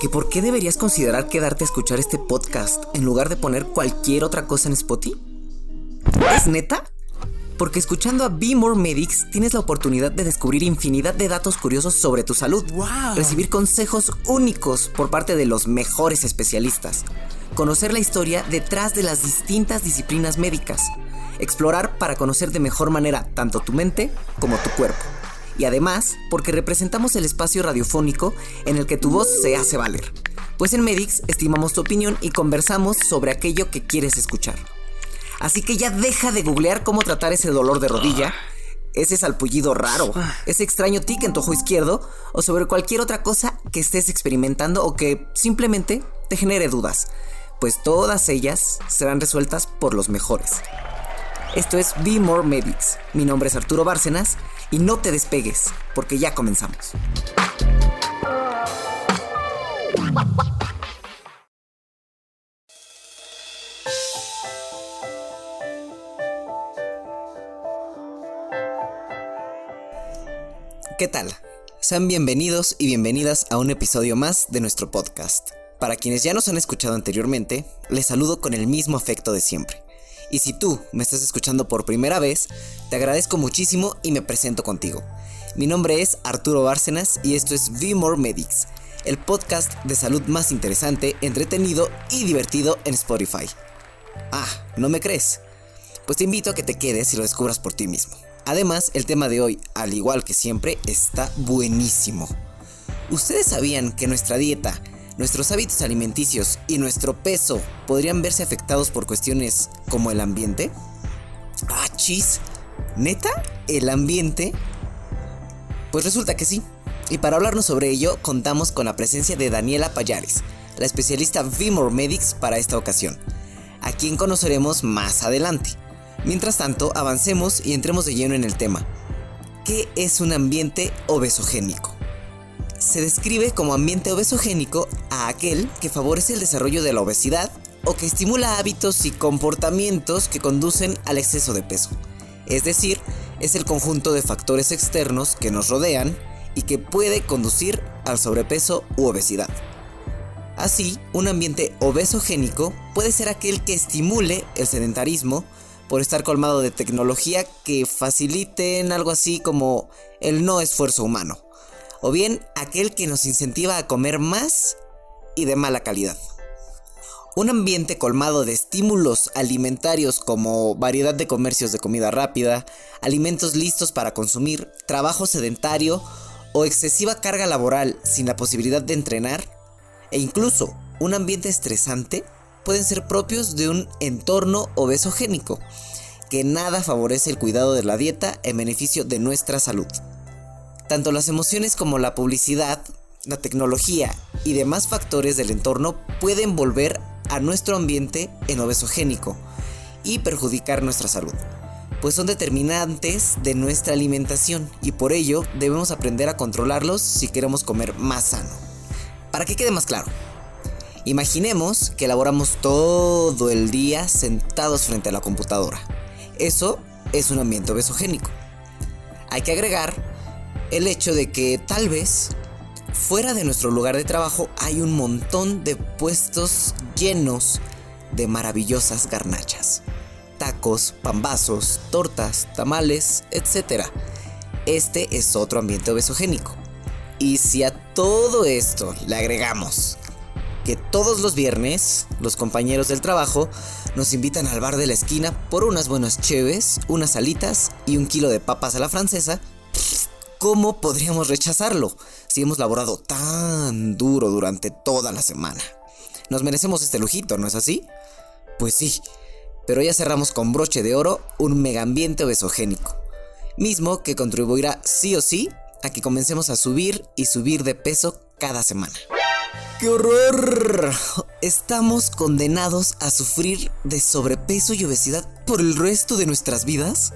que por qué deberías considerar quedarte a escuchar este podcast en lugar de poner cualquier otra cosa en Spotify? ¿Es neta? Porque escuchando a Be More Medics tienes la oportunidad de descubrir infinidad de datos curiosos sobre tu salud, recibir consejos únicos por parte de los mejores especialistas, conocer la historia detrás de las distintas disciplinas médicas, explorar para conocer de mejor manera tanto tu mente como tu cuerpo. Y además, porque representamos el espacio radiofónico en el que tu voz se hace valer. Pues en Medics estimamos tu opinión y conversamos sobre aquello que quieres escuchar. Así que ya deja de googlear cómo tratar ese dolor de rodilla, ese salpullido raro, ese extraño tic en tu ojo izquierdo o sobre cualquier otra cosa que estés experimentando o que simplemente te genere dudas, pues todas ellas serán resueltas por los mejores. Esto es Be More Medics. Mi nombre es Arturo Bárcenas y no te despegues, porque ya comenzamos. ¿Qué tal? Sean bienvenidos y bienvenidas a un episodio más de nuestro podcast. Para quienes ya nos han escuchado anteriormente, les saludo con el mismo afecto de siempre. Y si tú me estás escuchando por primera vez, te agradezco muchísimo y me presento contigo. Mi nombre es Arturo Bárcenas y esto es V More Medics, el podcast de salud más interesante, entretenido y divertido en Spotify. Ah, ¿no me crees? Pues te invito a que te quedes y lo descubras por ti mismo. Además, el tema de hoy, al igual que siempre, está buenísimo. ¿Ustedes sabían que nuestra dieta, nuestros hábitos alimenticios y nuestro peso podrían verse afectados por cuestiones como el ambiente? Ah, chis. ¿Neta? ¿El ambiente? Pues resulta que sí. Y para hablarnos sobre ello, contamos con la presencia de Daniela Payares, la especialista Vimor Medics para esta ocasión, a quien conoceremos más adelante. Mientras tanto, avancemos y entremos de lleno en el tema. ¿Qué es un ambiente obesogénico? Se describe como ambiente obesogénico a aquel que favorece el desarrollo de la obesidad o que estimula hábitos y comportamientos que conducen al exceso de peso. Es decir, es el conjunto de factores externos que nos rodean y que puede conducir al sobrepeso u obesidad. Así, un ambiente obesogénico puede ser aquel que estimule el sedentarismo, por estar colmado de tecnología que faciliten algo así como el no esfuerzo humano. O bien aquel que nos incentiva a comer más y de mala calidad. Un ambiente colmado de estímulos alimentarios como variedad de comercios de comida rápida, alimentos listos para consumir, trabajo sedentario o excesiva carga laboral sin la posibilidad de entrenar, e incluso un ambiente estresante pueden ser propios de un entorno obesogénico, que nada favorece el cuidado de la dieta en beneficio de nuestra salud. Tanto las emociones como la publicidad, la tecnología y demás factores del entorno pueden volver a nuestro ambiente en obesogénico y perjudicar nuestra salud, pues son determinantes de nuestra alimentación y por ello debemos aprender a controlarlos si queremos comer más sano. Para que quede más claro, Imaginemos que laboramos todo el día sentados frente a la computadora. Eso es un ambiente obesogénico. Hay que agregar el hecho de que tal vez fuera de nuestro lugar de trabajo hay un montón de puestos llenos de maravillosas garnachas. Tacos, pambazos, tortas, tamales, etc. Este es otro ambiente obesogénico. Y si a todo esto le agregamos que todos los viernes los compañeros del trabajo nos invitan al bar de la esquina por unas buenas cheves, unas alitas y un kilo de papas a la francesa, ¿cómo podríamos rechazarlo si hemos laborado tan duro durante toda la semana? Nos merecemos este lujito, ¿no es así? Pues sí, pero ya cerramos con broche de oro un megambiente obesogénico, mismo que contribuirá sí o sí a que comencemos a subir y subir de peso cada semana. ¡Qué horror! ¿Estamos condenados a sufrir de sobrepeso y obesidad por el resto de nuestras vidas?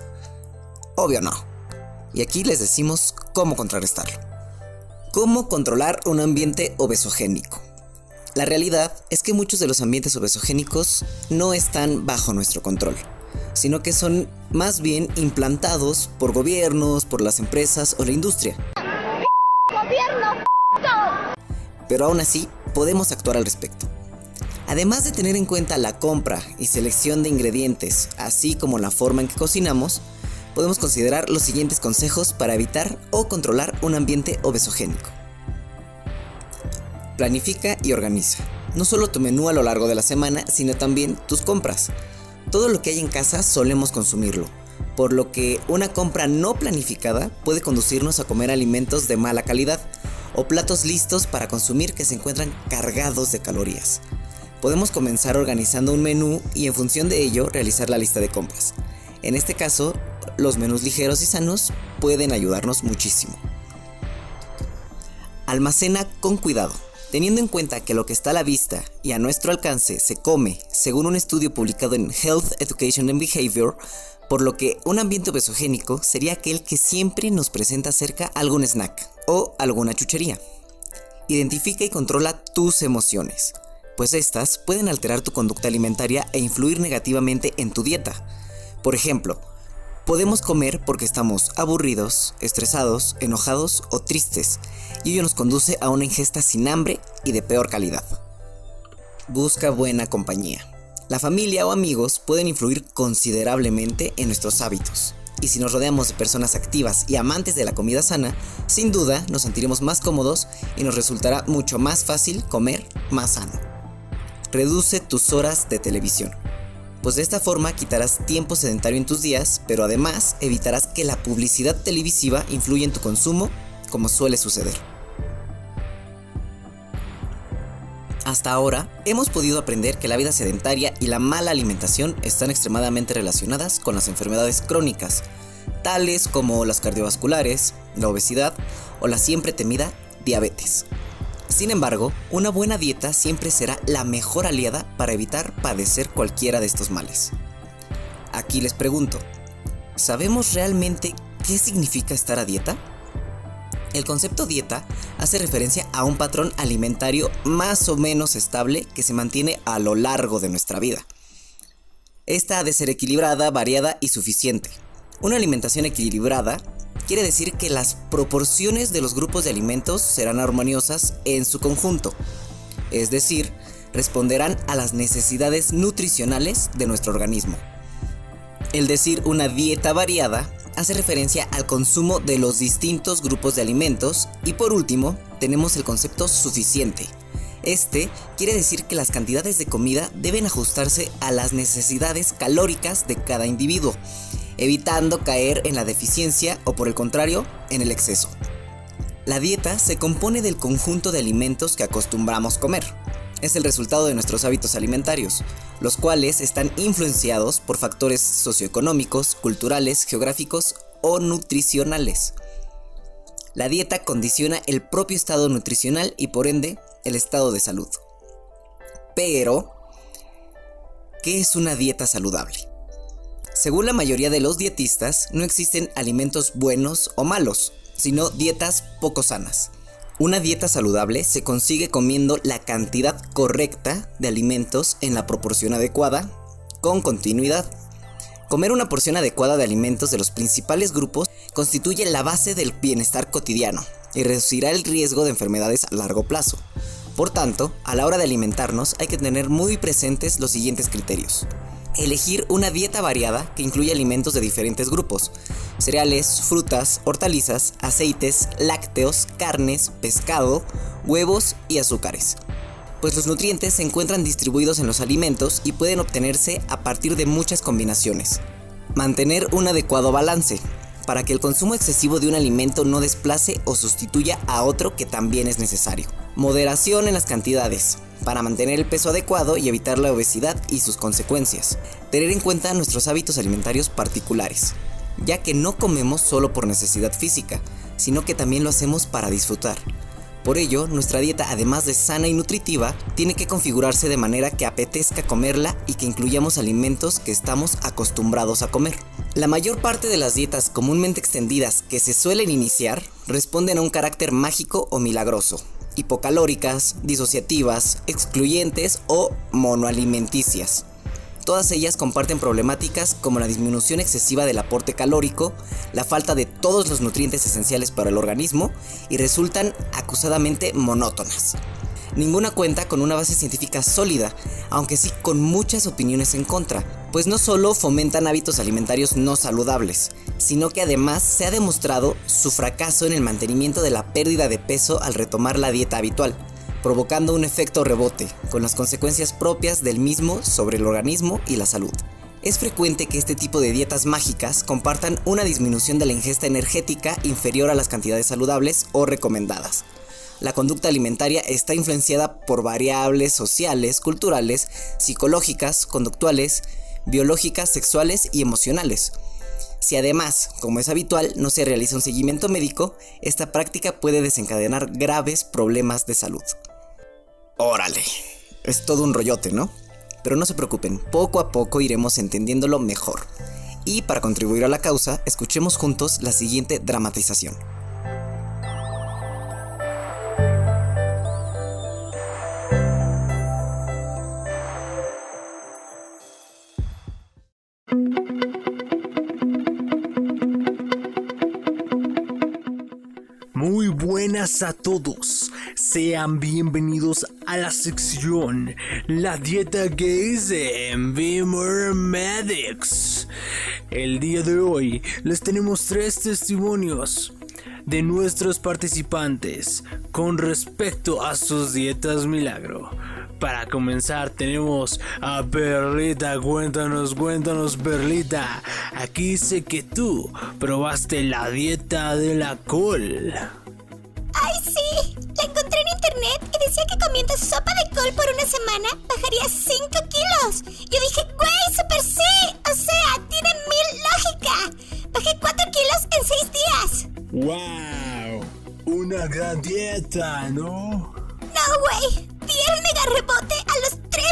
Obvio no. Y aquí les decimos cómo contrarrestarlo. ¿Cómo controlar un ambiente obesogénico? La realidad es que muchos de los ambientes obesogénicos no están bajo nuestro control, sino que son más bien implantados por gobiernos, por las empresas o la industria. pero aún así podemos actuar al respecto. Además de tener en cuenta la compra y selección de ingredientes, así como la forma en que cocinamos, podemos considerar los siguientes consejos para evitar o controlar un ambiente obesogénico. Planifica y organiza. No solo tu menú a lo largo de la semana, sino también tus compras. Todo lo que hay en casa solemos consumirlo, por lo que una compra no planificada puede conducirnos a comer alimentos de mala calidad o platos listos para consumir que se encuentran cargados de calorías. Podemos comenzar organizando un menú y en función de ello realizar la lista de compras. En este caso, los menús ligeros y sanos pueden ayudarnos muchísimo. Almacena con cuidado. Teniendo en cuenta que lo que está a la vista y a nuestro alcance se come, según un estudio publicado en Health Education and Behavior, por lo que un ambiente obesogénico sería aquel que siempre nos presenta cerca algún snack o alguna chuchería. Identifica y controla tus emociones, pues estas pueden alterar tu conducta alimentaria e influir negativamente en tu dieta. Por ejemplo, podemos comer porque estamos aburridos, estresados, enojados o tristes, y ello nos conduce a una ingesta sin hambre y de peor calidad. Busca buena compañía. La familia o amigos pueden influir considerablemente en nuestros hábitos. Y si nos rodeamos de personas activas y amantes de la comida sana, sin duda nos sentiremos más cómodos y nos resultará mucho más fácil comer más sano. Reduce tus horas de televisión. Pues de esta forma quitarás tiempo sedentario en tus días, pero además evitarás que la publicidad televisiva influya en tu consumo, como suele suceder. Hasta ahora, hemos podido aprender que la vida sedentaria y la mala alimentación están extremadamente relacionadas con las enfermedades crónicas, tales como las cardiovasculares, la obesidad o la siempre temida diabetes. Sin embargo, una buena dieta siempre será la mejor aliada para evitar padecer cualquiera de estos males. Aquí les pregunto, ¿sabemos realmente qué significa estar a dieta? El concepto dieta hace referencia a un patrón alimentario más o menos estable que se mantiene a lo largo de nuestra vida. Esta ha de ser equilibrada, variada y suficiente. Una alimentación equilibrada quiere decir que las proporciones de los grupos de alimentos serán armoniosas en su conjunto, es decir, responderán a las necesidades nutricionales de nuestro organismo. El decir una dieta variada hace referencia al consumo de los distintos grupos de alimentos y por último tenemos el concepto suficiente. Este quiere decir que las cantidades de comida deben ajustarse a las necesidades calóricas de cada individuo, evitando caer en la deficiencia o por el contrario, en el exceso. La dieta se compone del conjunto de alimentos que acostumbramos comer. Es el resultado de nuestros hábitos alimentarios, los cuales están influenciados por factores socioeconómicos, culturales, geográficos o nutricionales. La dieta condiciona el propio estado nutricional y por ende el estado de salud. Pero, ¿qué es una dieta saludable? Según la mayoría de los dietistas, no existen alimentos buenos o malos, sino dietas poco sanas. Una dieta saludable se consigue comiendo la cantidad correcta de alimentos en la proporción adecuada, con continuidad. Comer una porción adecuada de alimentos de los principales grupos constituye la base del bienestar cotidiano y reducirá el riesgo de enfermedades a largo plazo. Por tanto, a la hora de alimentarnos hay que tener muy presentes los siguientes criterios. Elegir una dieta variada que incluya alimentos de diferentes grupos, cereales, frutas, hortalizas, aceites, lácteos, carnes, pescado, huevos y azúcares. Pues los nutrientes se encuentran distribuidos en los alimentos y pueden obtenerse a partir de muchas combinaciones. Mantener un adecuado balance, para que el consumo excesivo de un alimento no desplace o sustituya a otro que también es necesario. Moderación en las cantidades, para mantener el peso adecuado y evitar la obesidad y sus consecuencias. Tener en cuenta nuestros hábitos alimentarios particulares ya que no comemos solo por necesidad física, sino que también lo hacemos para disfrutar. Por ello, nuestra dieta, además de sana y nutritiva, tiene que configurarse de manera que apetezca comerla y que incluyamos alimentos que estamos acostumbrados a comer. La mayor parte de las dietas comúnmente extendidas que se suelen iniciar responden a un carácter mágico o milagroso, hipocalóricas, disociativas, excluyentes o monoalimenticias. Todas ellas comparten problemáticas como la disminución excesiva del aporte calórico, la falta de todos los nutrientes esenciales para el organismo y resultan acusadamente monótonas. Ninguna cuenta con una base científica sólida, aunque sí con muchas opiniones en contra, pues no solo fomentan hábitos alimentarios no saludables, sino que además se ha demostrado su fracaso en el mantenimiento de la pérdida de peso al retomar la dieta habitual, provocando un efecto rebote, con las consecuencias propias del mismo sobre el organismo y la salud. Es frecuente que este tipo de dietas mágicas compartan una disminución de la ingesta energética inferior a las cantidades saludables o recomendadas, la conducta alimentaria está influenciada por variables sociales, culturales, psicológicas, conductuales, biológicas, sexuales y emocionales. Si además, como es habitual, no se realiza un seguimiento médico, esta práctica puede desencadenar graves problemas de salud. Órale, es todo un rollote, ¿no? Pero no se preocupen, poco a poco iremos entendiéndolo mejor. Y para contribuir a la causa, escuchemos juntos la siguiente dramatización. Muy buenas a todos, sean bienvenidos a la sección La dieta hice en Beamer Medics. El día de hoy les tenemos tres testimonios de nuestros participantes con respecto a sus dietas milagro. Para comenzar tenemos a Perlita, cuéntanos, cuéntanos Perlita, aquí dice que tú probaste la dieta de la col. ¡Ay, sí! La encontré en internet y decía que comiendo sopa de col por una semana bajaría 5 kilos. Yo dije, güey, super sí. O sea, tiene mil lógica. Bajé 4 kilos en 6 días. ¡Wow! Una gran dieta, ¿no? No, güey. 10 mega rebote a los 3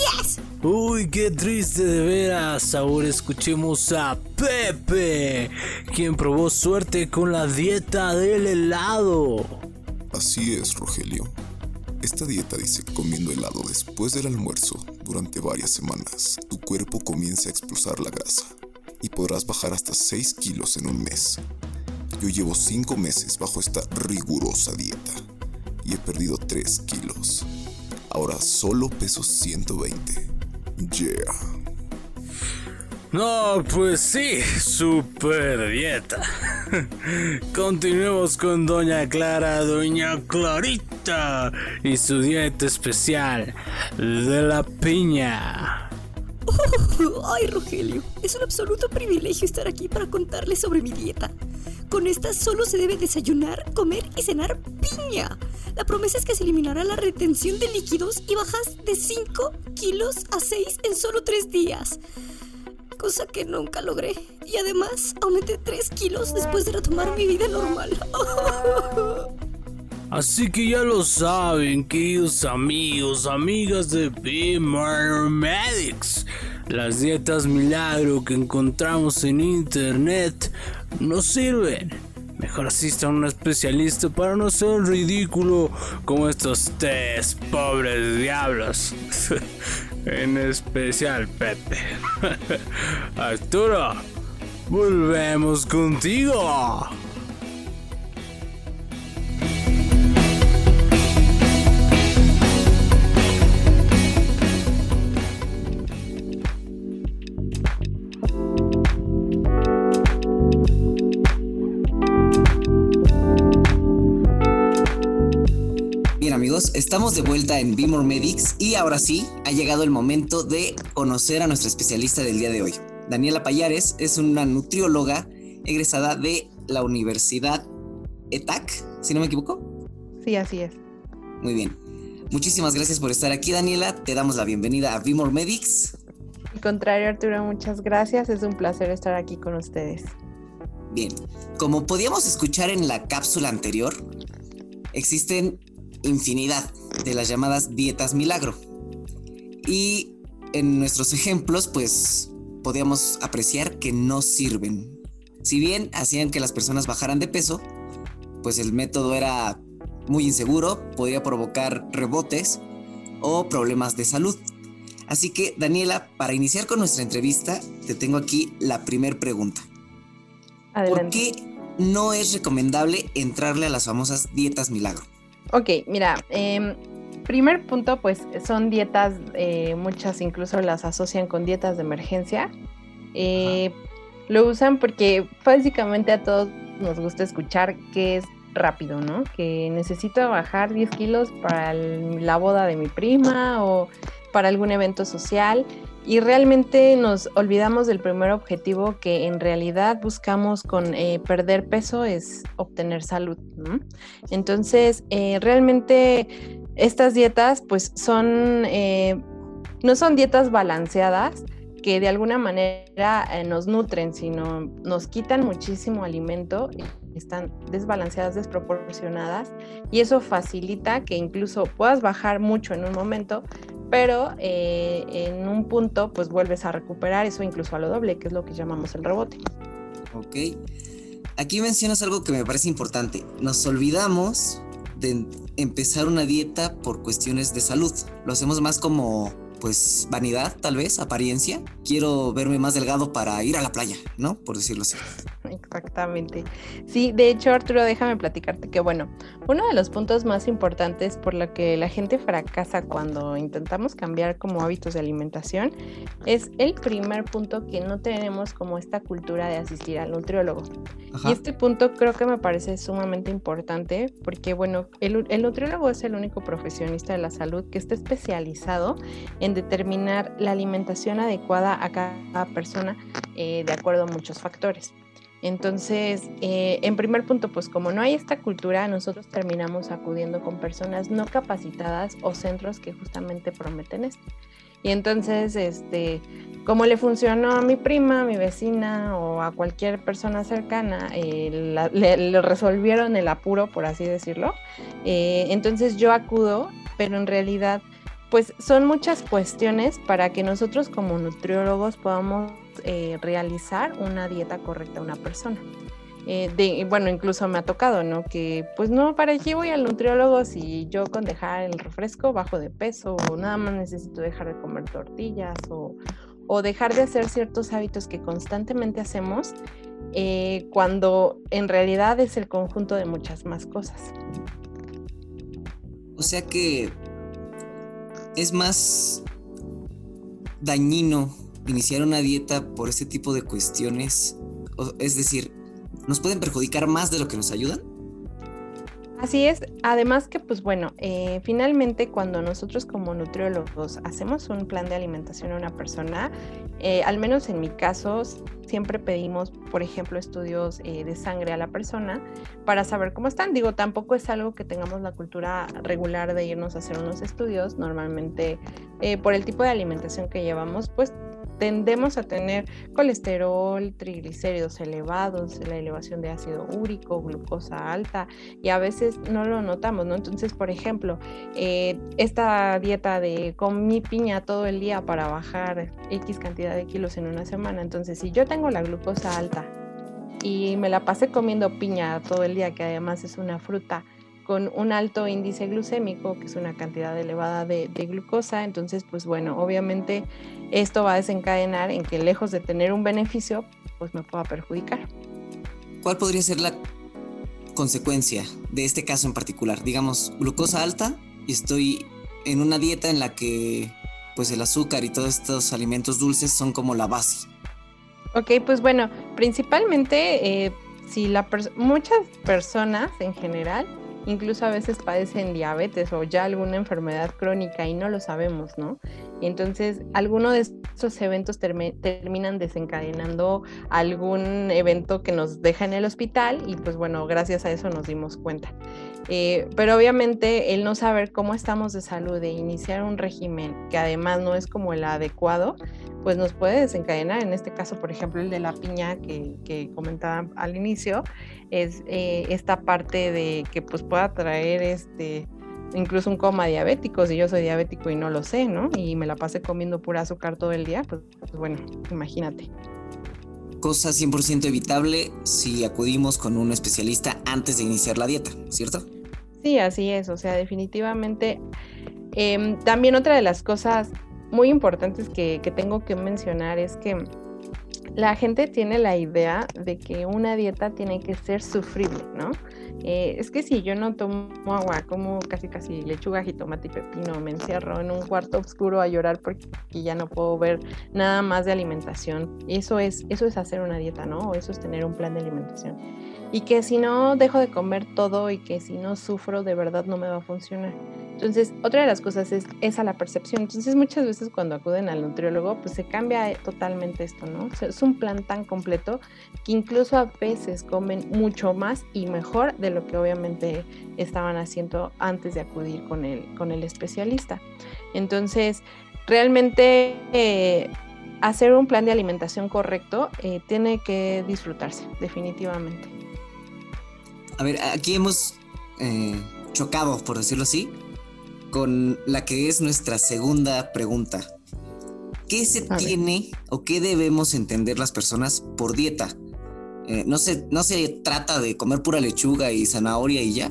días. Uy, qué triste de veras. Ahora escuchemos a Pepe, quien probó suerte con la dieta del helado. Así es, Rogelio. Esta dieta dice que comiendo helado después del almuerzo durante varias semanas, tu cuerpo comienza a expulsar la grasa y podrás bajar hasta 6 kilos en un mes. Yo llevo 5 meses bajo esta rigurosa dieta y he perdido 3 kilos. Ahora solo peso 120. Yeah. No, pues sí, super dieta. Continuemos con Doña Clara, Doña Clarita y su dieta especial de la piña. Ay, Rogelio, es un absoluto privilegio estar aquí para contarles sobre mi dieta. Con esta solo se debe desayunar, comer y cenar piña. La promesa es que se eliminará la retención de líquidos y bajas de 5 kilos a 6 en solo 3 días. Cosa que nunca logré. Y además aumenté 3 kilos después de retomar mi vida normal. Así que ya lo saben, queridos amigos, amigas de Beamer Medics. Las dietas milagro que encontramos en internet no sirven. Mejor asista a un especialista para no ser ridículo como estos tres pobres diablos. en especial Pepe. Arturo, volvemos contigo. Amigos, estamos de vuelta en Beamor Medics y ahora sí, ha llegado el momento de conocer a nuestra especialista del día de hoy. Daniela Payares es una nutrióloga egresada de la Universidad ETAC, si no me equivoco. Sí, así es. Muy bien. Muchísimas gracias por estar aquí, Daniela. Te damos la bienvenida a Beamor Medics. Al contrario, Arturo, muchas gracias. Es un placer estar aquí con ustedes. Bien, como podíamos escuchar en la cápsula anterior, existen infinidad de las llamadas dietas milagro. Y en nuestros ejemplos, pues podíamos apreciar que no sirven. Si bien hacían que las personas bajaran de peso, pues el método era muy inseguro, podía provocar rebotes o problemas de salud. Así que, Daniela, para iniciar con nuestra entrevista, te tengo aquí la primer pregunta. Adelante. ¿Por qué no es recomendable entrarle a las famosas dietas milagro? Ok, mira, em, primer punto, pues son dietas, eh, muchas incluso las asocian con dietas de emergencia. Eh, lo usan porque básicamente a todos nos gusta escuchar que es rápido, ¿no? Que necesito bajar 10 kilos para la boda de mi prima o para algún evento social y realmente nos olvidamos del primer objetivo que en realidad buscamos con eh, perder peso es obtener salud. Entonces, eh, realmente estas dietas pues son, eh, no son dietas balanceadas que de alguna manera nos nutren, sino nos quitan muchísimo alimento están desbalanceadas, desproporcionadas y eso facilita que incluso puedas bajar mucho en un momento, pero eh, en un punto pues vuelves a recuperar eso incluso a lo doble, que es lo que llamamos el rebote. Ok. Aquí mencionas algo que me parece importante. Nos olvidamos de empezar una dieta por cuestiones de salud. Lo hacemos más como pues vanidad, tal vez, apariencia. Quiero verme más delgado para ir a la playa, ¿no? Por decirlo así. Exactamente. Sí, de hecho, Arturo, déjame platicarte que, bueno, uno de los puntos más importantes por lo que la gente fracasa cuando intentamos cambiar como hábitos de alimentación es el primer punto que no tenemos como esta cultura de asistir al nutriólogo. Y este punto creo que me parece sumamente importante porque, bueno, el, el nutriólogo es el único profesionista de la salud que está especializado en determinar la alimentación adecuada a cada persona eh, de acuerdo a muchos factores. Entonces, eh, en primer punto, pues como no hay esta cultura, nosotros terminamos acudiendo con personas no capacitadas o centros que justamente prometen esto. Y entonces, este, como le funcionó a mi prima, a mi vecina o a cualquier persona cercana, eh, le, resolvieron el apuro, por así decirlo. entonces yo acudo, pero en realidad pues son muchas cuestiones para que nosotros como nutriólogos podamos eh, realizar una dieta correcta a una persona. Eh, bueno, incluso me ha tocado, ¿no? Que pues no, ¿para qué voy al nutriólogo si yo con dejar el refresco bajo de peso o nada más necesito dejar de comer tortillas o, o dejar de hacer ciertos hábitos que constantemente hacemos eh, cuando en realidad es el conjunto de muchas más cosas. O sea que es más dañino iniciar una dieta por este tipo de cuestiones. Es decir, ¿nos pueden perjudicar más de lo que nos ayudan? Así es, además que pues bueno, eh, finalmente cuando nosotros como nutriólogos hacemos un plan de alimentación a una persona, eh, al menos en mi caso, siempre pedimos, por ejemplo, estudios eh, de sangre a la persona para saber cómo están. Digo, tampoco es algo que tengamos la cultura regular de irnos a hacer unos estudios. Normalmente, por el tipo de alimentación que llevamos, pues tendemos a tener colesterol, triglicéridos elevados, la elevación de ácido úrico, glucosa alta y a veces no lo notamos, ¿no? Entonces, por ejemplo, eh, esta dieta de comí piña todo el día para bajar X cantidad de kilos en una semana, entonces si yo tengo la glucosa alta y me la pasé comiendo piña todo el día, que además es una fruta, con un alto índice glucémico, que es una cantidad elevada de, glucosa. Entonces, pues bueno, obviamente esto va a desencadenar en que lejos de tener un beneficio, pues me pueda perjudicar. ¿Cuál podría ser la consecuencia de este caso en particular? Digamos, glucosa alta y estoy en una dieta en la que pues el azúcar y todos estos alimentos dulces son como la base. Ok, pues bueno, principalmente eh, si la muchas personas en general incluso a veces padecen diabetes o ya alguna enfermedad crónica y no lo sabemos, ¿no? Entonces, alguno de estos eventos terminan desencadenando algún evento que nos deja en el hospital y pues bueno, gracias a eso nos dimos cuenta. Eh, pero obviamente el no saber cómo estamos de salud e iniciar un régimen que además no es como el adecuado, pues nos puede desencadenar. En este caso, por ejemplo, el de la piña que, que comentaba al inicio, es eh, esta parte de que pues pueda traer este incluso un coma diabético, si yo soy diabético y no lo sé, ¿no? Y me la pasé comiendo pura azúcar todo el día, pues, pues bueno, imagínate. Cosa 100% evitable si acudimos con un especialista antes de iniciar la dieta, ¿cierto? Sí, así es, o sea, definitivamente. Em, también otra de las cosas muy importantes que, que tengo que mencionar es que la gente tiene la idea de que una dieta tiene que ser sufrible, ¿no? Eh, es que si yo no tomo agua, como casi casi lechuga, jitomate y pepino, me encierro en un cuarto oscuro a llorar porque ya no puedo ver nada más de alimentación. Eso es, eso es hacer una dieta, ¿no? Eso es tener un plan de alimentación. Y que si no dejo de comer todo y que si no sufro, de verdad no me va a funcionar. Entonces, otra de las cosas es esa la percepción. Entonces, muchas veces cuando acuden al nutriólogo, pues se cambia totalmente esto, ¿no? es un plan tan completo que incluso a veces comen mucho más y mejor de lo que obviamente estaban haciendo antes de acudir con el, con el especialista. Entonces, realmente eh, hacer un plan de alimentación correcto eh, tiene que disfrutarse, definitivamente. A ver, aquí hemos eh, chocado, por decirlo así, con la que es nuestra segunda pregunta. ¿Qué se tiene o qué debemos entender las personas por dieta? Eh, no, se, no se trata de comer pura lechuga y zanahoria y ya.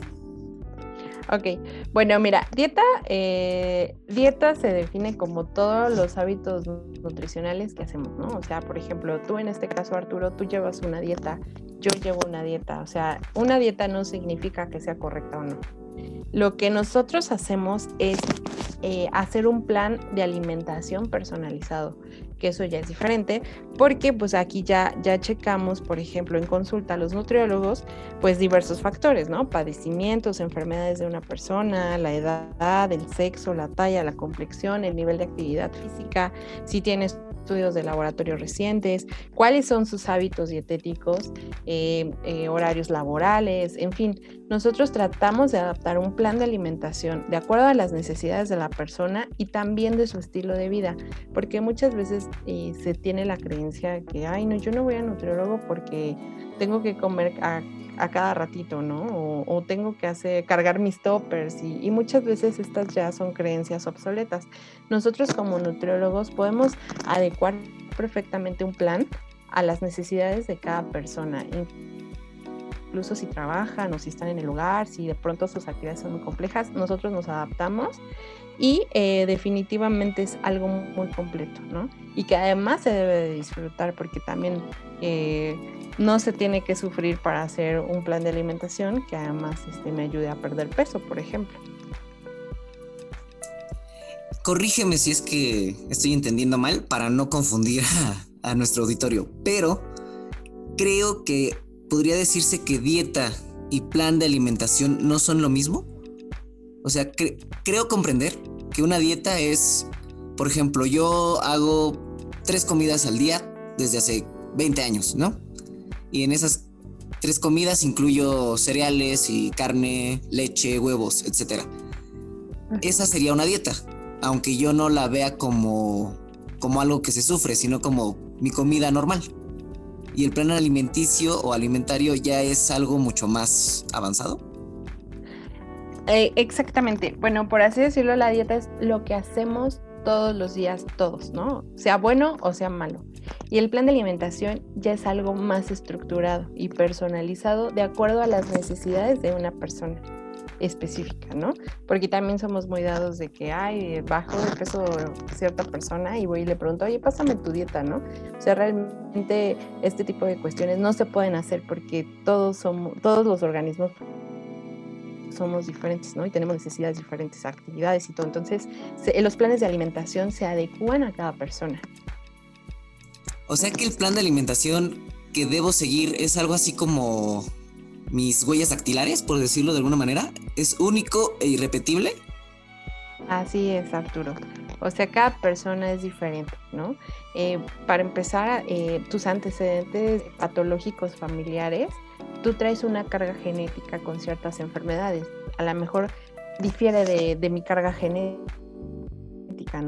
Ok, bueno, mira, dieta, eh, dieta se define como todos los hábitos nutricionales que hacemos, ¿no? O sea, por ejemplo, tú en este caso, Arturo, tú llevas una dieta, yo llevo una dieta, o sea, una dieta no significa que sea correcta o no. Lo que nosotros hacemos es eh, hacer un plan de alimentación personalizado, que eso ya es diferente, porque pues aquí ya, ya checamos, por ejemplo, en consulta a los nutriólogos, pues diversos factores, ¿no? Padecimientos, enfermedades de una persona, la edad, el sexo, la talla, la complexión, el nivel de actividad física, si tienes estudios de laboratorio recientes, cuáles son sus hábitos dietéticos, eh, eh, horarios laborales, en fin, nosotros tratamos de adaptar un plan de alimentación de acuerdo a las necesidades de la persona y también de su estilo de vida, porque muchas veces eh, se tiene la creencia que, ay, no, yo no voy a nutriólogo porque tengo que comer a a cada ratito, ¿no? O, tengo que hacer, cargar mis toppers y, y, muchas veces estas ya son creencias obsoletas. Nosotros como nutriólogos podemos adecuar perfectamente un plan a las necesidades de cada persona, incluso si trabajan o si están en el lugar, si de pronto sus actividades son muy complejas, nosotros nos adaptamos y eh, definitivamente es algo muy completo, ¿no? Y que además se debe de disfrutar porque también eh, no se tiene que sufrir para hacer un plan de alimentación que además este, me ayude a perder peso, por ejemplo. Corrígeme si es que estoy entendiendo mal para no confundir a, nuestro auditorio, pero creo que podría decirse que dieta y plan de alimentación no son lo mismo. O sea, creo comprender que una dieta es, por ejemplo, yo hago tres comidas al día desde hace 20 años, ¿no? Y en esas tres comidas incluyo cereales y carne, leche, huevos, etc. Esa sería una dieta, aunque yo no la vea como, como algo que se sufre, sino como mi comida normal. Y el plan alimenticio o alimentario ya es algo mucho más avanzado. Eh, exactamente. Bueno, por así decirlo, la dieta es lo que hacemos todos los días, todos, ¿no? Sea bueno o sea malo. Y el plan de alimentación ya es algo más estructurado y personalizado de acuerdo a las necesidades de una persona específica, ¿no? Porque también somos muy dados de que, hay bajo de peso cierta persona y voy y le pregunto, oye, pásame tu dieta, ¿no? O sea, realmente este tipo de cuestiones no se pueden hacer porque todos somos, todos los organismos somos diferentes, ¿no? Y tenemos necesidades diferentes, actividades y todo. Entonces, los planes de alimentación se adecúan a cada persona. O sea que el plan de alimentación que debo seguir es algo así como mis huellas dactilares, por decirlo de alguna manera. ¿Es único e irrepetible? Así es, Arturo. O sea, cada persona es diferente, ¿no? Eh, para empezar, eh, tus antecedentes patológicos familiares, tú traes una carga genética con ciertas enfermedades. A lo mejor difiere de, de mi carga genética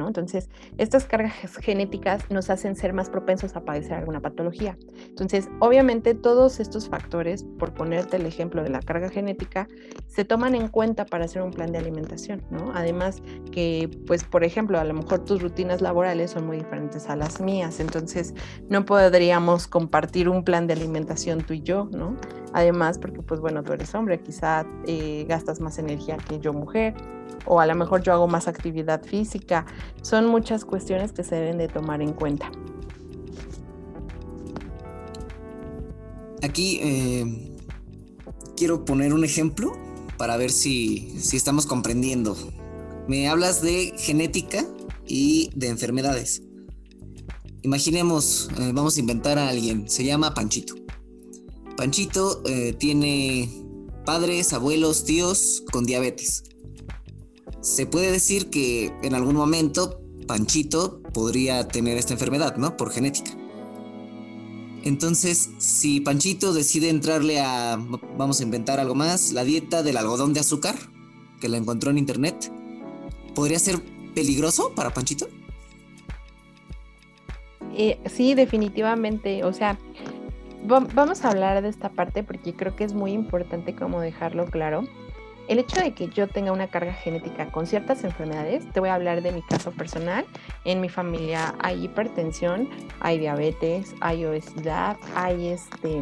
entonces, estas cargas genéticas nos hacen ser más propensos a padecer alguna patología. Entonces, obviamente todos estos factores, por ponerte el ejemplo de la carga genética, se toman en cuenta para hacer un plan de alimentación, ¿no? Además que, pues, por ejemplo, a lo mejor tus rutinas laborales son muy diferentes a las mías, entonces no podríamos compartir un plan de alimentación tú y yo, ¿no? Además, porque, pues, bueno, tú eres hombre, quizá eh, gastas más energía que yo mujer, o a lo mejor yo hago más actividad física. Son muchas cuestiones que se deben de tomar en cuenta. aquí eh, quiero poner un ejemplo para ver si, si estamos comprendiendo. Me hablas de genética y de enfermedades. Imaginemos, eh, vamos a inventar a alguien, se llama Panchito. Panchito eh, tiene padres, abuelos, tíos con diabetes. Se puede decir que en algún momento Panchito podría tener esta enfermedad, ¿no? Por genética. Entonces, si Panchito decide entrarle a, vamos a inventar algo más, la dieta del algodón de azúcar, que la encontró en internet, ¿podría ser peligroso para Panchito? Eh, sí, definitivamente. O sea, vamos a hablar de esta parte porque creo que es muy importante como dejarlo claro. El hecho de que yo tenga una carga genética con ciertas enfermedades, te voy a hablar de mi caso personal. En mi familia hay hipertensión, hay diabetes, hay obesidad, hay este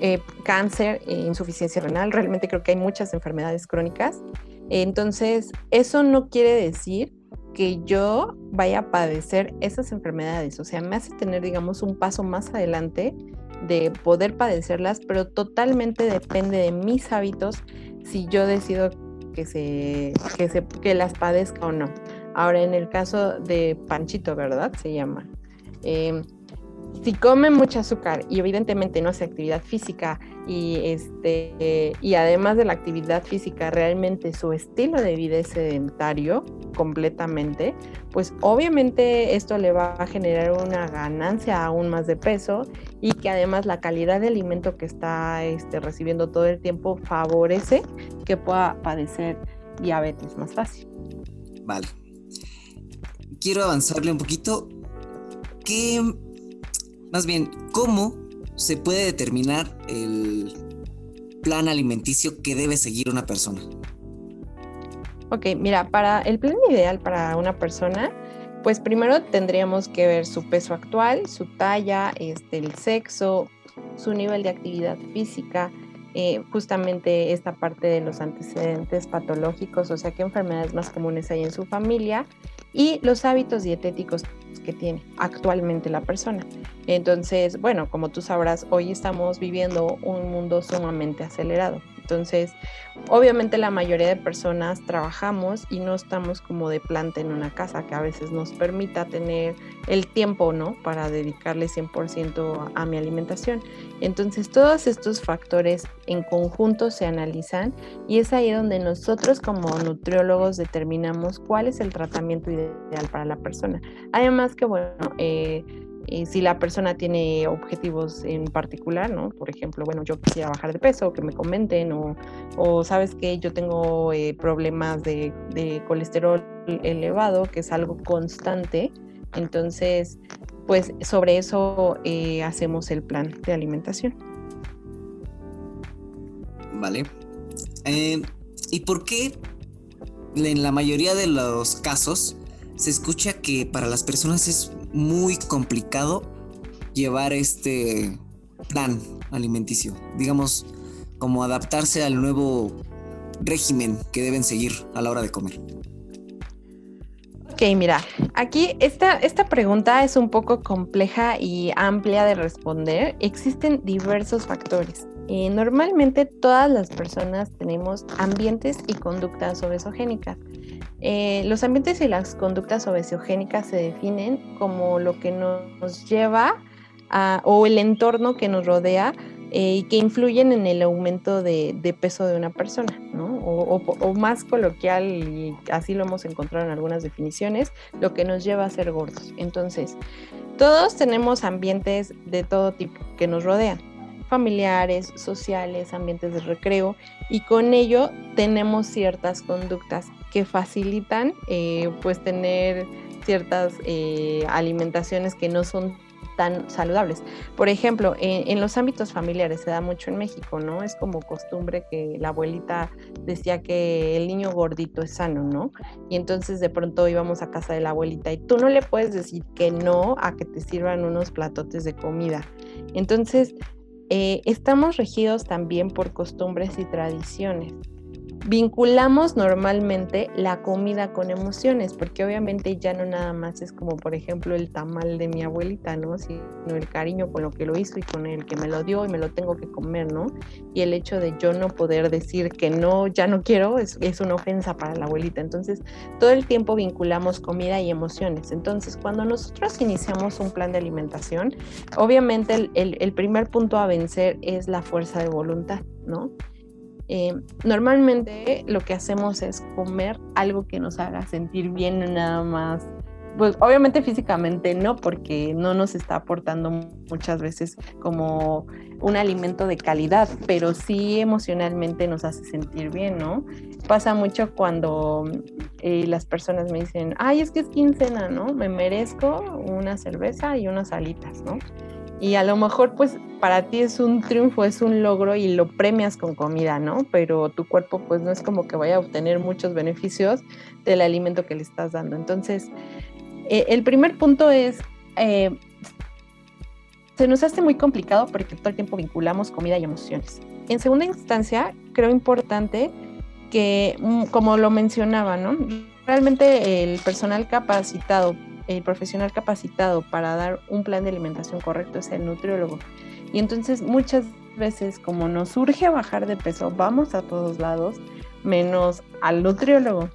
eh, cáncer, e insuficiencia renal. Realmente creo que hay muchas enfermedades crónicas. Entonces, eso no quiere decir que yo vaya a padecer esas enfermedades. O sea, me hace tener, digamos, un paso más adelante de poder padecerlas, pero totalmente depende de mis hábitos si yo decido que se, que se que las padezca o no. Ahora, en el caso de Panchito, ¿verdad? Se llama. Em, si come mucho azúcar y evidentemente no hace actividad física y este y además de la actividad física realmente su estilo de vida es sedentario completamente, pues obviamente esto le va a generar una ganancia aún más de peso y que además la calidad de alimento que está este, recibiendo todo el tiempo favorece que pueda padecer diabetes más fácil. Vale. Quiero avanzarle un poquito. ¿Qué más bien, ¿cómo se puede determinar el plan alimenticio que debe seguir una persona? Ok, mira, para el plan ideal para una persona, pues primero tendríamos que ver su peso actual, su talla, este, el sexo, su nivel de actividad física, eh, justamente esta parte de los antecedentes patológicos, o sea, qué enfermedades más comunes hay en su familia y los hábitos dietéticos que tiene actualmente la persona. Entonces, bueno, como tú sabrás, hoy estamos viviendo un mundo sumamente acelerado. Entonces, obviamente la mayoría de personas trabajamos y no estamos como de planta en una casa que a veces nos permita tener el tiempo, ¿no? Para dedicarle 100% a mi alimentación. Entonces, todos estos factores en conjunto se analizan y es ahí donde nosotros como nutriólogos determinamos cuál es el tratamiento ideal para la persona. Además que, bueno, eh, eh, si la persona tiene objetivos en particular, ¿no? Por ejemplo, bueno, yo quisiera bajar de peso, que me comenten, o, sabes que yo tengo eh, problemas de, colesterol elevado, que es algo constante. Entonces, pues sobre eso eh, hacemos el plan de alimentación. Vale. ¿Y por qué en la mayoría de los casos se escucha que para las personas es muy complicado llevar este plan alimenticio, digamos, como adaptarse al nuevo régimen que deben seguir a la hora de comer. Ok, mira, aquí esta, esta pregunta es un poco compleja y amplia de responder. Existen diversos factores. Eh, normalmente todas las personas tenemos ambientes y conductas obesogénicas. Eh, los ambientes y las conductas obesogénicas se definen como lo que nos lleva a, o el entorno que nos rodea eh, y que influyen en el aumento de, peso de una persona, ¿no? O, más coloquial, y así lo hemos encontrado en algunas definiciones, lo que nos lleva a ser gordos. Entonces, todos tenemos ambientes de todo tipo que nos rodean familiares, sociales, ambientes de recreo y con ello tenemos ciertas conductas que facilitan eh, pues tener ciertas eh, alimentaciones que no son tan saludables. Por ejemplo, en, los ámbitos familiares se da mucho en México, ¿no? Es como costumbre que la abuelita decía que el niño gordito es sano, ¿no? Y entonces de pronto íbamos a casa de la abuelita y tú no le puedes decir que no a que te sirvan unos platotes de comida. Entonces, eh, estamos regidos también por costumbres y tradiciones. Vinculamos normalmente la comida con emociones, porque obviamente ya no nada más es como, por ejemplo, el tamal de mi abuelita, ¿no? Sino el cariño con lo que lo hizo y con el que me lo dio y me lo tengo que comer, ¿no? Y el hecho de yo no poder decir que no, ya no quiero, es, una ofensa para la abuelita. Entonces, todo el tiempo vinculamos comida y emociones. Entonces, cuando nosotros iniciamos un plan de alimentación, obviamente el primer punto a vencer es la fuerza de voluntad, ¿no? Eh, normalmente lo que hacemos es comer algo que nos haga sentir bien, nada más. Pues obviamente físicamente no, porque no nos está aportando muchas veces como un alimento de calidad, pero sí emocionalmente nos hace sentir bien, ¿no? Pasa mucho cuando eh, las personas me dicen, ay, es que es quincena, ¿no? Me merezco una cerveza y unas alitas, ¿no? Y a lo mejor pues para ti es un triunfo, es un logro y lo premias con comida, ¿no? Pero tu cuerpo pues no es como que vaya a obtener muchos beneficios del alimento que le estás dando. Entonces, eh, el primer punto es, eh, se nos hace muy complicado porque todo el tiempo vinculamos comida y emociones. En segunda instancia, creo importante que, mm, como lo mencionaba, ¿no? Realmente el personal capacitado el profesional capacitado para dar un plan de alimentación correcto es el nutriólogo. Y entonces muchas veces como nos surge bajar de peso, vamos a todos lados menos al nutriólogo.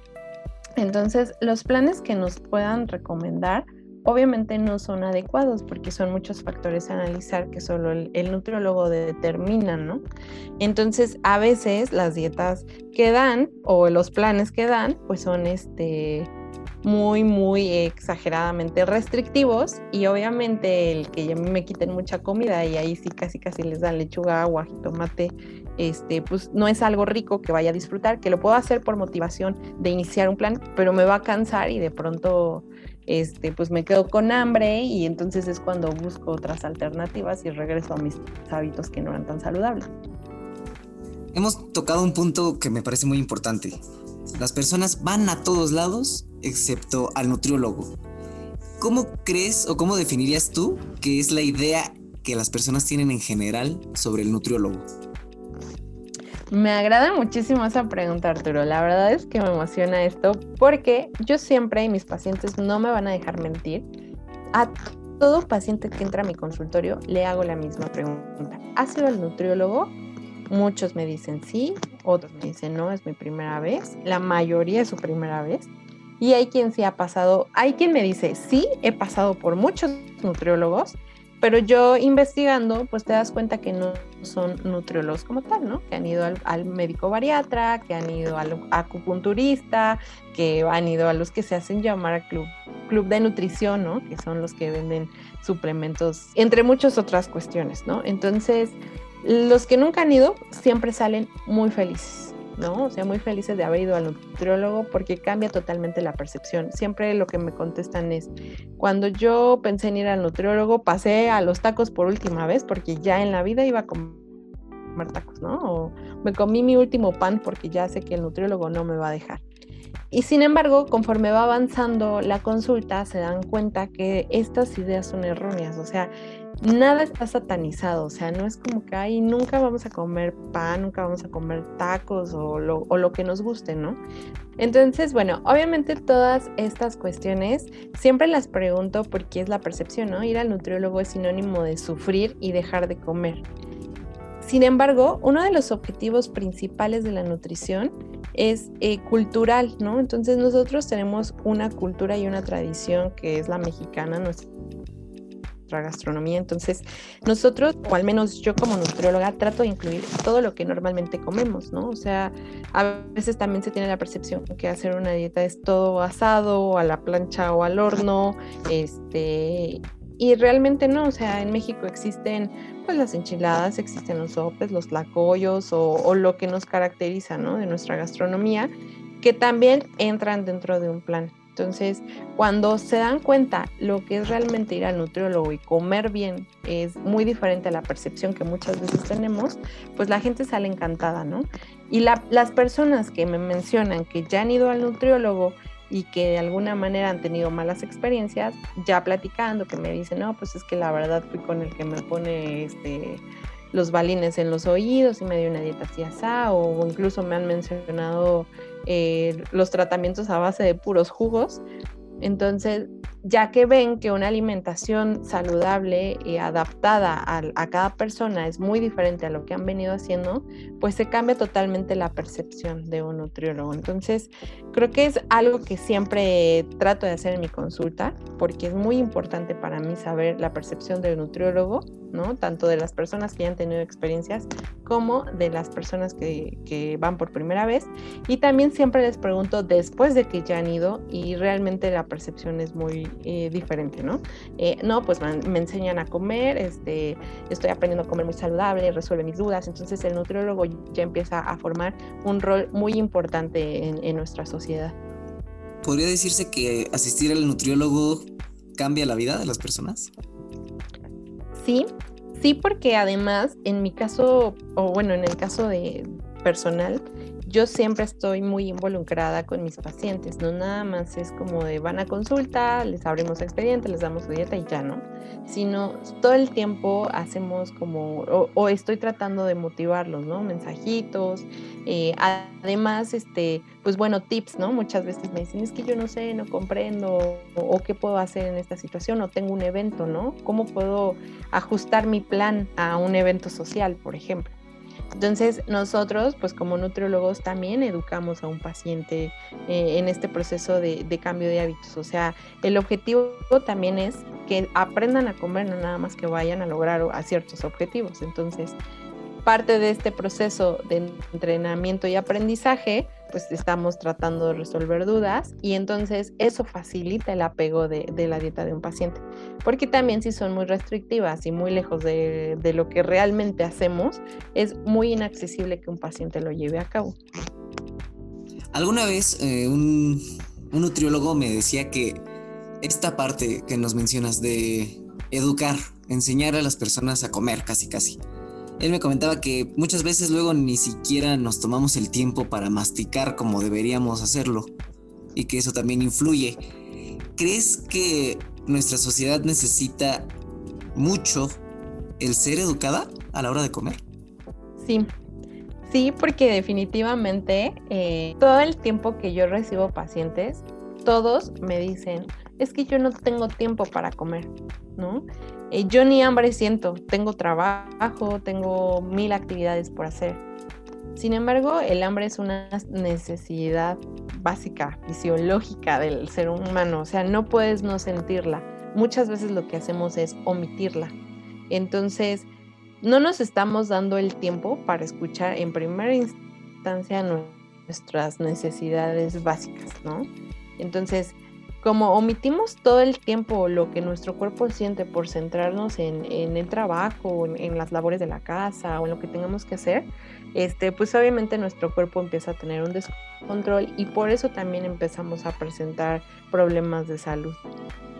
Entonces los planes que nos puedan recomendar obviamente no son adecuados porque son muchos factores a analizar que solo el, el, nutriólogo determina, ¿no? Entonces, a veces las dietas que dan o los planes que dan, pues son este muy, muy exageradamente restrictivos y obviamente el que ya me quiten mucha comida y ahí sí casi casi les dan lechuga, agua, tomate, este, pues no es algo rico que vaya a disfrutar, que lo puedo hacer por motivación de iniciar un plan, pero me va a cansar y de pronto este, pues me quedo con hambre y entonces es cuando busco otras alternativas y regreso a mis hábitos que no eran tan saludables. Hemos tocado un punto que me parece muy importante. Las personas van a todos lados excepto al nutriólogo. ¿Cómo crees o cómo definirías tú que es la idea que las personas tienen en general sobre el nutriólogo? Me agrada muchísimo esa pregunta, Arturo. La verdad es que me emociona esto porque yo siempre y mis pacientes no me van a dejar mentir. A todo paciente que entra a mi consultorio le hago la misma pregunta. ¿Ha sido el nutriólogo? Muchos me dicen sí, otros me dicen no, es mi primera vez. La mayoría es su primera vez. Y hay quien sí ha pasado, hay quien me dice, sí, he pasado por muchos nutriólogos, pero yo investigando, pues te das cuenta que no son nutriólogos como tal, ¿no? Que han ido al, médico bariatra, que han ido al acupunturista, que han ido a los que se hacen llamar club, club de nutrición, ¿no? Que son los que venden suplementos, entre muchas otras cuestiones, ¿no? Entonces, los que nunca han ido siempre salen muy felices ¿no? O sea, muy felices de haber ido al nutriólogo porque cambia totalmente la percepción. Siempre lo que me contestan es, cuando yo pensé en ir al nutriólogo, pasé a los tacos por última vez porque ya en la vida iba a comer tacos, ¿no? O me comí mi último pan porque ya sé que el nutriólogo no me va a dejar. Y sin embargo, conforme va avanzando la consulta, se dan cuenta que estas ideas son erróneas. O sea, nada está satanizado, o sea, no es como que, ay, nunca vamos a comer pan, nunca vamos a comer tacos o lo, o lo que nos guste, ¿no? Entonces, bueno, obviamente todas estas cuestiones siempre las pregunto porque es la percepción, ¿no? Ir al nutriólogo es sinónimo de sufrir y dejar de comer. Sin embargo, uno de los objetivos principales de la nutrición es eh, cultural, ¿no? Entonces nosotros tenemos una cultura y una tradición que es la mexicana, nuestra gastronomía. Entonces, nosotros, o al menos yo como nutrióloga, trato de incluir todo lo que normalmente comemos, ¿no? O sea, a veces también se tiene la percepción que hacer una dieta es todo asado, a la plancha o al horno, este, y realmente no, o sea, en México existen pues las enchiladas, existen los sopes, los tlacoyos o, o, lo que nos caracteriza, ¿no? De nuestra gastronomía, que también entran dentro de un plan. Entonces, cuando se dan cuenta lo que es realmente ir al nutriólogo y comer bien es muy diferente a la percepción que muchas veces tenemos, pues la gente sale encantada, ¿no? Y la, las personas que me mencionan que ya han ido al nutriólogo y que de alguna manera han tenido malas experiencias, ya platicando, que me dicen, no, pues es que la verdad fui con el que me pone este los balines en los oídos y me dio una dieta así o incluso me han mencionado eh, los tratamientos a base de puros jugos. Entonces, ya que ven que una alimentación saludable y adaptada a, cada persona es muy diferente a lo que han venido haciendo, pues se cambia totalmente la percepción de un nutriólogo. Entonces, creo que es algo que siempre trato de hacer en mi consulta, porque es muy importante para mí saber la percepción del nutriólogo, ¿no? Tanto de las personas que ya han tenido experiencias como de las personas que, que van por primera vez. Y también siempre les pregunto después de que ya han ido y realmente la percepción es muy eh, diferente, ¿no? Eh, no, pues me, enseñan a comer, este, estoy aprendiendo a comer muy saludable, resuelve mis dudas, entonces el nutriólogo ya empieza a formar un rol muy importante en, nuestra sociedad. ¿Podría decirse que asistir al nutriólogo cambia la vida de las personas? Sí, sí, porque además en mi caso, o bueno, en el caso de personal, yo siempre estoy muy involucrada con mis pacientes, no nada más es como de van a consulta, les abrimos expediente, les damos su dieta y ya no, sino todo el tiempo hacemos como, o, estoy tratando de motivarlos, ¿no? Mensajitos, eh, además, este, pues bueno, tips, ¿no? Muchas veces me dicen, es que yo no sé, no comprendo, o, qué puedo hacer en esta situación, o tengo un evento, ¿no? ¿Cómo puedo ajustar mi plan a un evento social, por ejemplo? Entonces nosotros, pues como nutriólogos, también educamos a un paciente eh, en este proceso de, cambio de hábitos. O sea, el objetivo también es que aprendan a comer, no nada más que vayan a lograr a ciertos objetivos. Entonces, parte de este proceso de entrenamiento y aprendizaje, pues estamos tratando de resolver dudas y entonces eso facilita el apego de, la dieta de un paciente. Porque también si son muy restrictivas y muy lejos de, lo que realmente hacemos, es muy inaccesible que un paciente lo lleve a cabo. Alguna vez eh, un, un nutriólogo me decía que esta parte que nos mencionas de educar, enseñar a las personas a comer casi casi, él me comentaba que muchas veces luego ni siquiera nos tomamos el tiempo para masticar como deberíamos hacerlo y que eso también influye. ¿Crees que nuestra sociedad necesita mucho el ser educada a la hora de comer? Sí, sí, porque definitivamente eh, todo el tiempo que yo recibo pacientes, todos me dicen, es que yo no tengo tiempo para comer, ¿no? Eh, yo ni hambre siento, tengo trabajo, tengo mil actividades por hacer. Sin embargo, el hambre es una necesidad básica, fisiológica del ser humano, o sea, no puedes no sentirla. Muchas veces lo que hacemos es omitirla. Entonces, no nos estamos dando el tiempo para escuchar en primera instancia nuestras necesidades básicas, ¿no? Entonces, como omitimos todo el tiempo lo que nuestro cuerpo siente por centrarnos en, el trabajo, en, las labores de la casa o en lo que tengamos que hacer, este, pues obviamente nuestro cuerpo empieza a tener un descontrol y por eso también empezamos a presentar problemas de salud.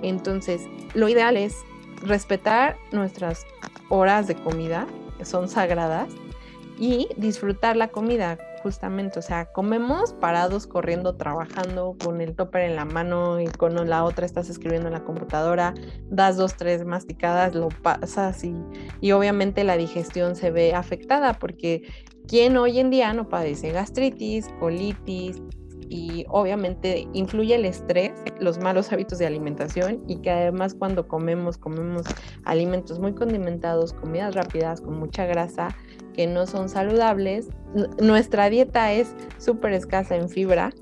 Entonces, lo ideal es respetar nuestras horas de comida, que son sagradas, y disfrutar la comida justamente, o sea, comemos parados, corriendo, trabajando, con el topper en la mano y con la otra estás escribiendo en la computadora, das dos, tres masticadas, lo pasas y, y obviamente la digestión se ve afectada porque quien hoy en día no padece gastritis, colitis, y obviamente influye el estrés, los malos hábitos de alimentación y que además cuando comemos, comemos alimentos muy condimentados, comidas rápidas con mucha grasa que no son saludables. nuestra dieta es súper escasa en fibra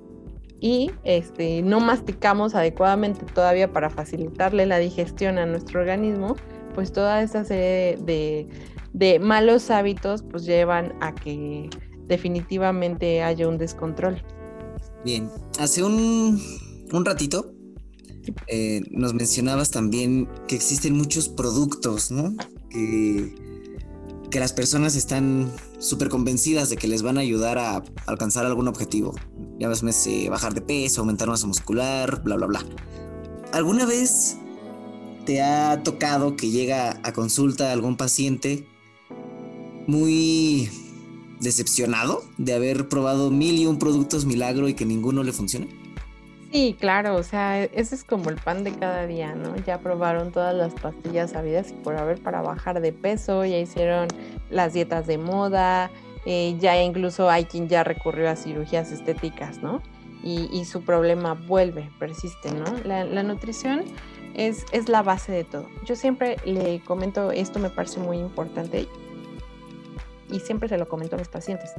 y este, no masticamos adecuadamente todavía para facilitarle la digestión a nuestro organismo, pues toda esta serie de, de malos hábitos pues llevan a que definitivamente haya un descontrol. Bien, hace un, un ratito eh, nos mencionabas también que existen muchos productos, ¿no? Que, las personas están súper convencidas de que les van a ayudar a alcanzar algún objetivo. Ya ves, bajar de peso, aumentar masa muscular, bla, bla, bla. ¿Alguna vez te ha tocado que llega a consulta algún paciente muy decepcionado de haber probado mil y un productos milagro y que ninguno le funcione? Sí, claro, o sea, ese es como el pan de cada día, ¿no? Ya probaron todas las pastillas sabidas y por haber para bajar de peso, ya hicieron las dietas de moda, eh, ya incluso hay quien ya recurrió a cirugías estéticas, ¿no? Y, su problema vuelve, persiste, ¿no? La, la nutrición es, es la base de todo. Yo siempre le comento, esto me parece muy importante y siempre se lo comento a mis pacientes.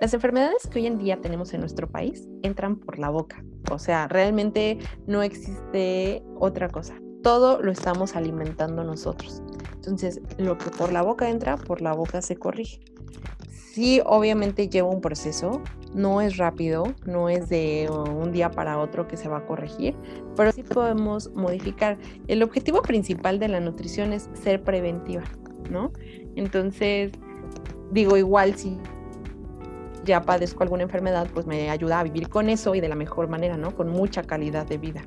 Las enfermedades que hoy en día tenemos en nuestro país entran por la boca. O sea, realmente no existe otra cosa. Todo lo estamos alimentando nosotros. Entonces, lo que por la boca entra, por la boca se corrige. Sí, obviamente lleva un proceso, no es rápido, no es de un día para otro que se va a corregir, pero sí podemos modificar. El objetivo principal de la nutrición es ser preventiva, ¿no? Entonces, digo, igual si ya padezco alguna enfermedad, pues me ayuda a vivir con eso y de la mejor manera, ¿no? Con mucha calidad de vida.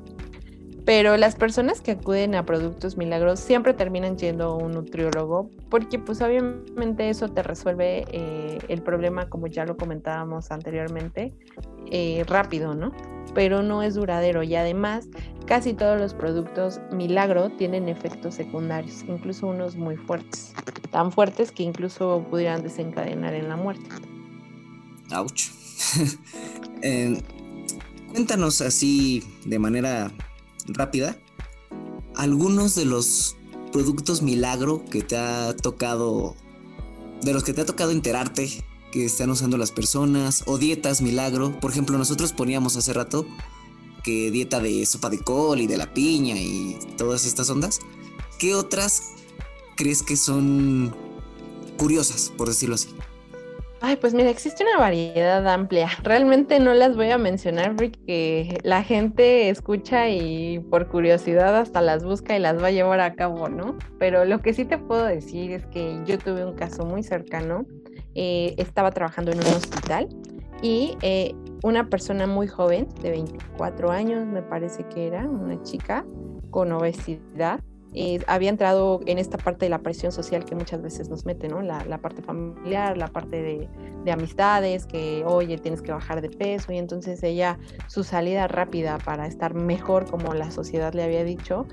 Pero las personas que acuden a productos milagros siempre terminan yendo a un nutriólogo porque pues obviamente eso te resuelve eh, el problema como ya lo comentábamos anteriormente eh, rápido, ¿no? Pero no es duradero y además casi todos los productos milagro tienen efectos secundarios, incluso unos muy fuertes, tan fuertes que incluso pudieran desencadenar en la muerte. Ouch. Eh, cuéntanos así de manera rápida algunos de los productos milagro que te ha tocado, de los que te ha tocado enterarte que están usando las personas o dietas milagro. Por ejemplo, nosotros poníamos hace rato que dieta de sopa de col y de la piña y todas estas ondas. ¿Qué otras crees que son curiosas, por decirlo así? Ay, pues mira, existe una variedad amplia. Realmente no las voy a mencionar porque la gente escucha y por curiosidad hasta las busca y las va a llevar a cabo, ¿no? Pero lo que sí te puedo decir es que yo tuve un caso muy cercano. Eh, estaba trabajando en un hospital y eh, una persona muy joven, de 24 años, me parece que era, una chica con obesidad, eh, había entrado en esta parte de la presión social que muchas veces nos mete, ¿no? La, parte familiar, la parte de, amistades, que, oye, tienes que bajar de peso, y entonces ella, su salida rápida para estar mejor, como la sociedad le había dicho,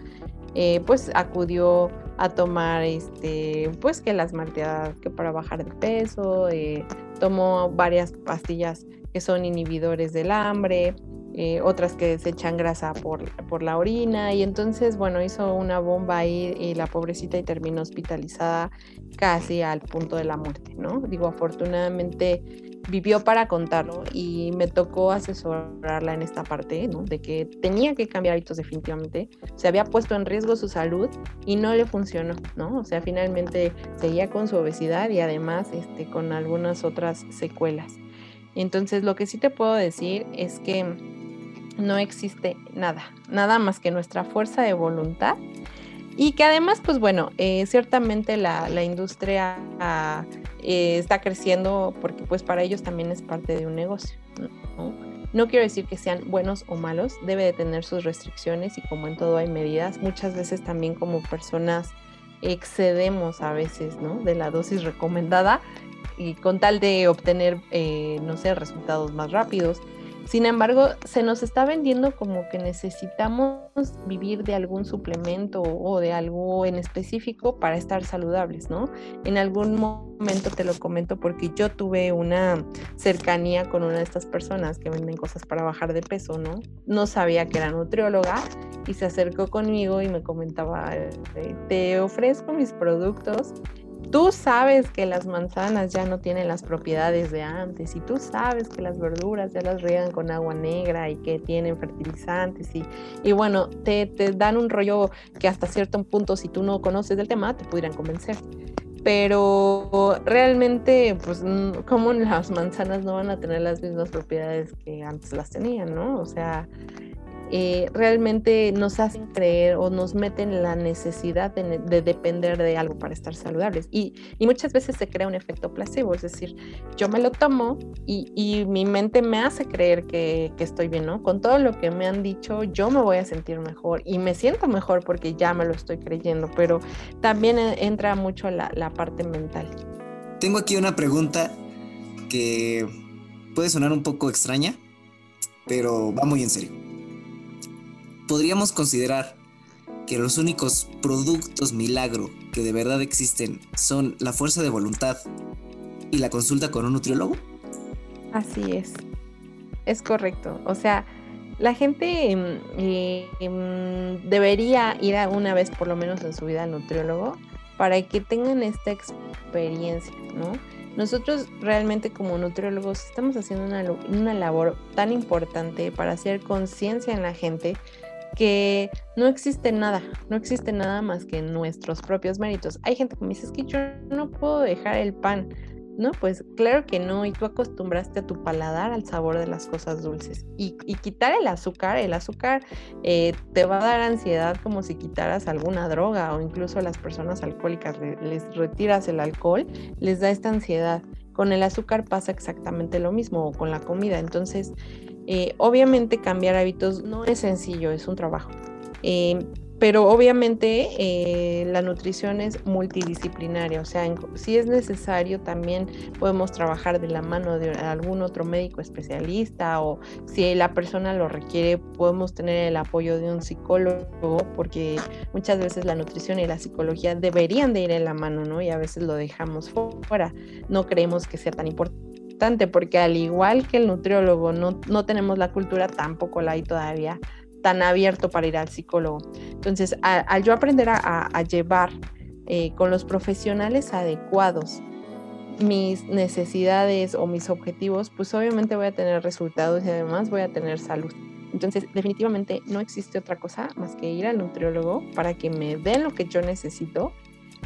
eh, pues acudió a tomar, este, pues que las malteadas, que para bajar de peso, eh, tomó varias pastillas que son inhibidores del hambre, eh, otras que se echan grasa por, por, la orina y entonces bueno hizo una bomba ahí y la pobrecita y terminó hospitalizada casi al punto de la muerte, ¿no? Digo, afortunadamente vivió para contarlo y me tocó asesorarla en esta parte, ¿no? De que tenía que cambiar hábitos definitivamente, se había puesto en riesgo su salud y no le funcionó, ¿no? O sea, finalmente seguía con su obesidad y además este, con algunas otras secuelas. Entonces, lo que sí te puedo decir es que no existe nada, nada más que nuestra fuerza de voluntad y que además, pues bueno, eh, ciertamente la, industria eh, está creciendo porque pues para ellos también es parte de un negocio. ¿no? no quiero decir que sean buenos o malos, debe de tener sus restricciones y como en todo hay medidas, muchas veces también como personas excedemos a veces, ¿no? De la dosis recomendada y con tal de obtener, eh, no sé, resultados más rápidos. Sin embargo, se nos está vendiendo como que necesitamos vivir de algún suplemento o de algo en específico para estar saludables, ¿no? En algún momento te lo comento porque yo tuve una cercanía con una de estas personas que venden cosas para bajar de peso, ¿no? No sabía que era nutrióloga y se acercó conmigo y me comentaba, te ofrezco mis productos Tú sabes que las manzanas ya no tienen las propiedades de antes y tú sabes que las verduras ya las riegan con agua negra y que tienen fertilizantes y, y bueno, te, te dan un rollo que hasta cierto punto si tú no conoces del tema te pudieran convencer pero realmente, pues, como las manzanas no van a tener las mismas propiedades que antes las tenían, ¿no? O sea, eh, realmente nos hacen creer o nos meten la necesidad de, depender de algo para estar saludables. Y, muchas veces se crea un efecto placebo, es decir, yo me lo tomo y, mi mente me hace creer que, estoy bien, ¿no? Con todo lo que me han dicho, yo me voy a sentir mejor y me siento mejor porque ya me lo estoy creyendo, pero también entra mucho la, la parte mental. Tengo aquí una pregunta que puede sonar un poco extraña, pero va muy en serio. Podríamos considerar que los únicos productos milagro que de verdad existen son la fuerza de voluntad y la consulta con un nutriólogo? Así es. Es correcto. O sea, la gente em, em, debería ir a una vez por lo menos en su vida al nutriólogo para que tengan esta experiencia, ¿no? Nosotros realmente como nutriólogos estamos haciendo una, una labor tan importante para hacer conciencia en la gente que no existe nada, no existe nada más que nuestros propios méritos. Hay gente que me dice, es que yo no puedo dejar el pan. No, pues claro que no, y tú acostumbraste a tu paladar al sabor de las cosas dulces. Y, quitar el azúcar, el azúcar eh, te va a dar ansiedad como si quitaras alguna droga o incluso a las personas alcohólicas les retiras el alcohol, les da esta ansiedad. Con el azúcar pasa exactamente lo mismo o con la comida. Entonces, eh, obviamente cambiar hábitos no es sencillo, es un trabajo. Eh, pero obviamente eh, la nutrición es multidisciplinaria, o sea, si es necesario también podemos trabajar de la mano de algún otro médico especialista o si la persona lo requiere podemos tener el apoyo de un psicólogo porque muchas veces la nutrición y la psicología deberían de ir en la mano, ¿no? Y a veces lo dejamos fuera, no creemos que sea tan importante porque al igual que el nutriólogo no, no tenemos la cultura, tampoco la hay todavía tan abierto para ir al psicólogo. Entonces, al yo aprender a, llevar eh, con los profesionales adecuados mis necesidades o mis objetivos, pues obviamente voy a tener resultados y además voy a tener salud. Entonces, definitivamente no existe otra cosa más que ir al nutriólogo para que me den lo que yo necesito,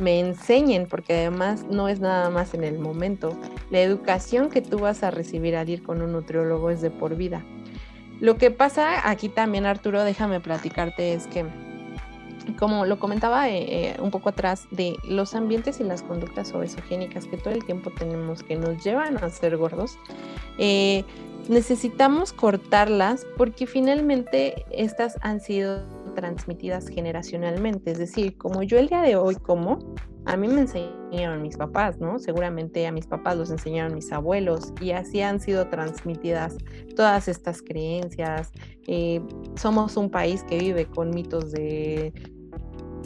me enseñen, porque además no es nada más en el momento. La educación que tú vas a recibir al ir con un nutriólogo es de por vida. Lo que pasa aquí también, Arturo, déjame platicarte, es que, como lo comentaba eh, eh, un poco atrás, de los ambientes y las conductas obesogénicas que todo el tiempo tenemos que nos llevan a ser gordos, eh, necesitamos cortarlas porque finalmente estas han sido transmitidas generacionalmente. Es decir, como yo el día de hoy como, a mí me enseñaron mis papás, ¿no? Seguramente a mis papás los enseñaron mis abuelos y así han sido transmitidas todas estas creencias. Eh, somos un país que vive con mitos de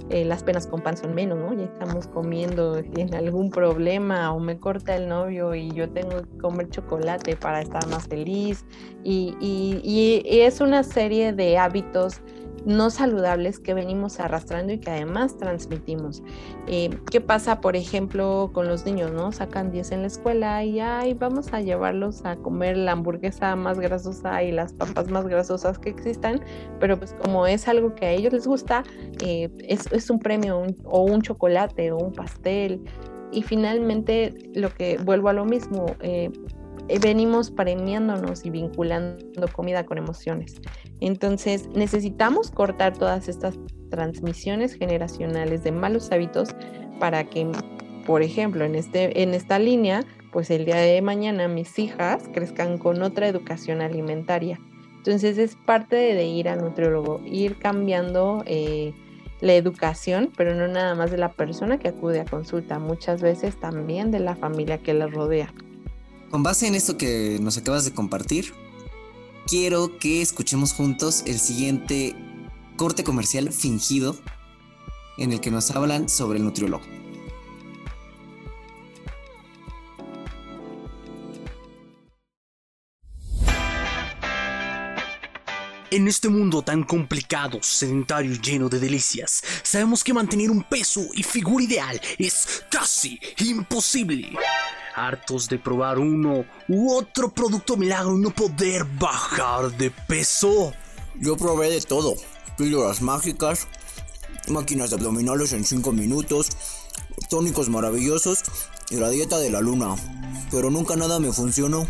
eh, las penas con pan son menos, ¿no? Ya estamos comiendo en algún problema o me corta el novio y yo tengo que comer chocolate para estar más feliz. y, y es una serie de hábitos no saludables que venimos arrastrando y que además transmitimos. Eh, ¿Qué pasa, por ejemplo, con los niños, no? Sacan 10 en la escuela y ay, vamos a llevarlos a comer la hamburguesa más grasosa y las papas más grasosas que existan, pero pues como es algo que a ellos les gusta, eh, es, un premio o un chocolate o un pastel. Y finalmente, lo que vuelvo a lo mismo, eh, venimos premiándonos y vinculando comida con emociones. Entonces necesitamos cortar todas estas transmisiones generacionales de malos hábitos para que, por ejemplo, en, este, en esta línea, pues el día de mañana mis hijas crezcan con otra educación alimentaria. Entonces es parte de, ir al nutriólogo, ir cambiando eh, la educación, pero no nada más de la persona que acude a consulta, muchas veces también de la familia que la rodea. Con base en esto que nos acabas de compartir, quiero que escuchemos juntos el siguiente corte comercial fingido en el que nos hablan sobre el nutriólogo. En este mundo tan complicado, sedentario y lleno de delicias, sabemos que mantener un peso y figura ideal es casi imposible hartos de probar uno u otro producto milagro y no poder bajar de peso. Yo probé de todo, píldoras mágicas, máquinas de abdominales en 5 minutos, tónicos maravillosos y la dieta de la luna, pero nunca nada me funcionó.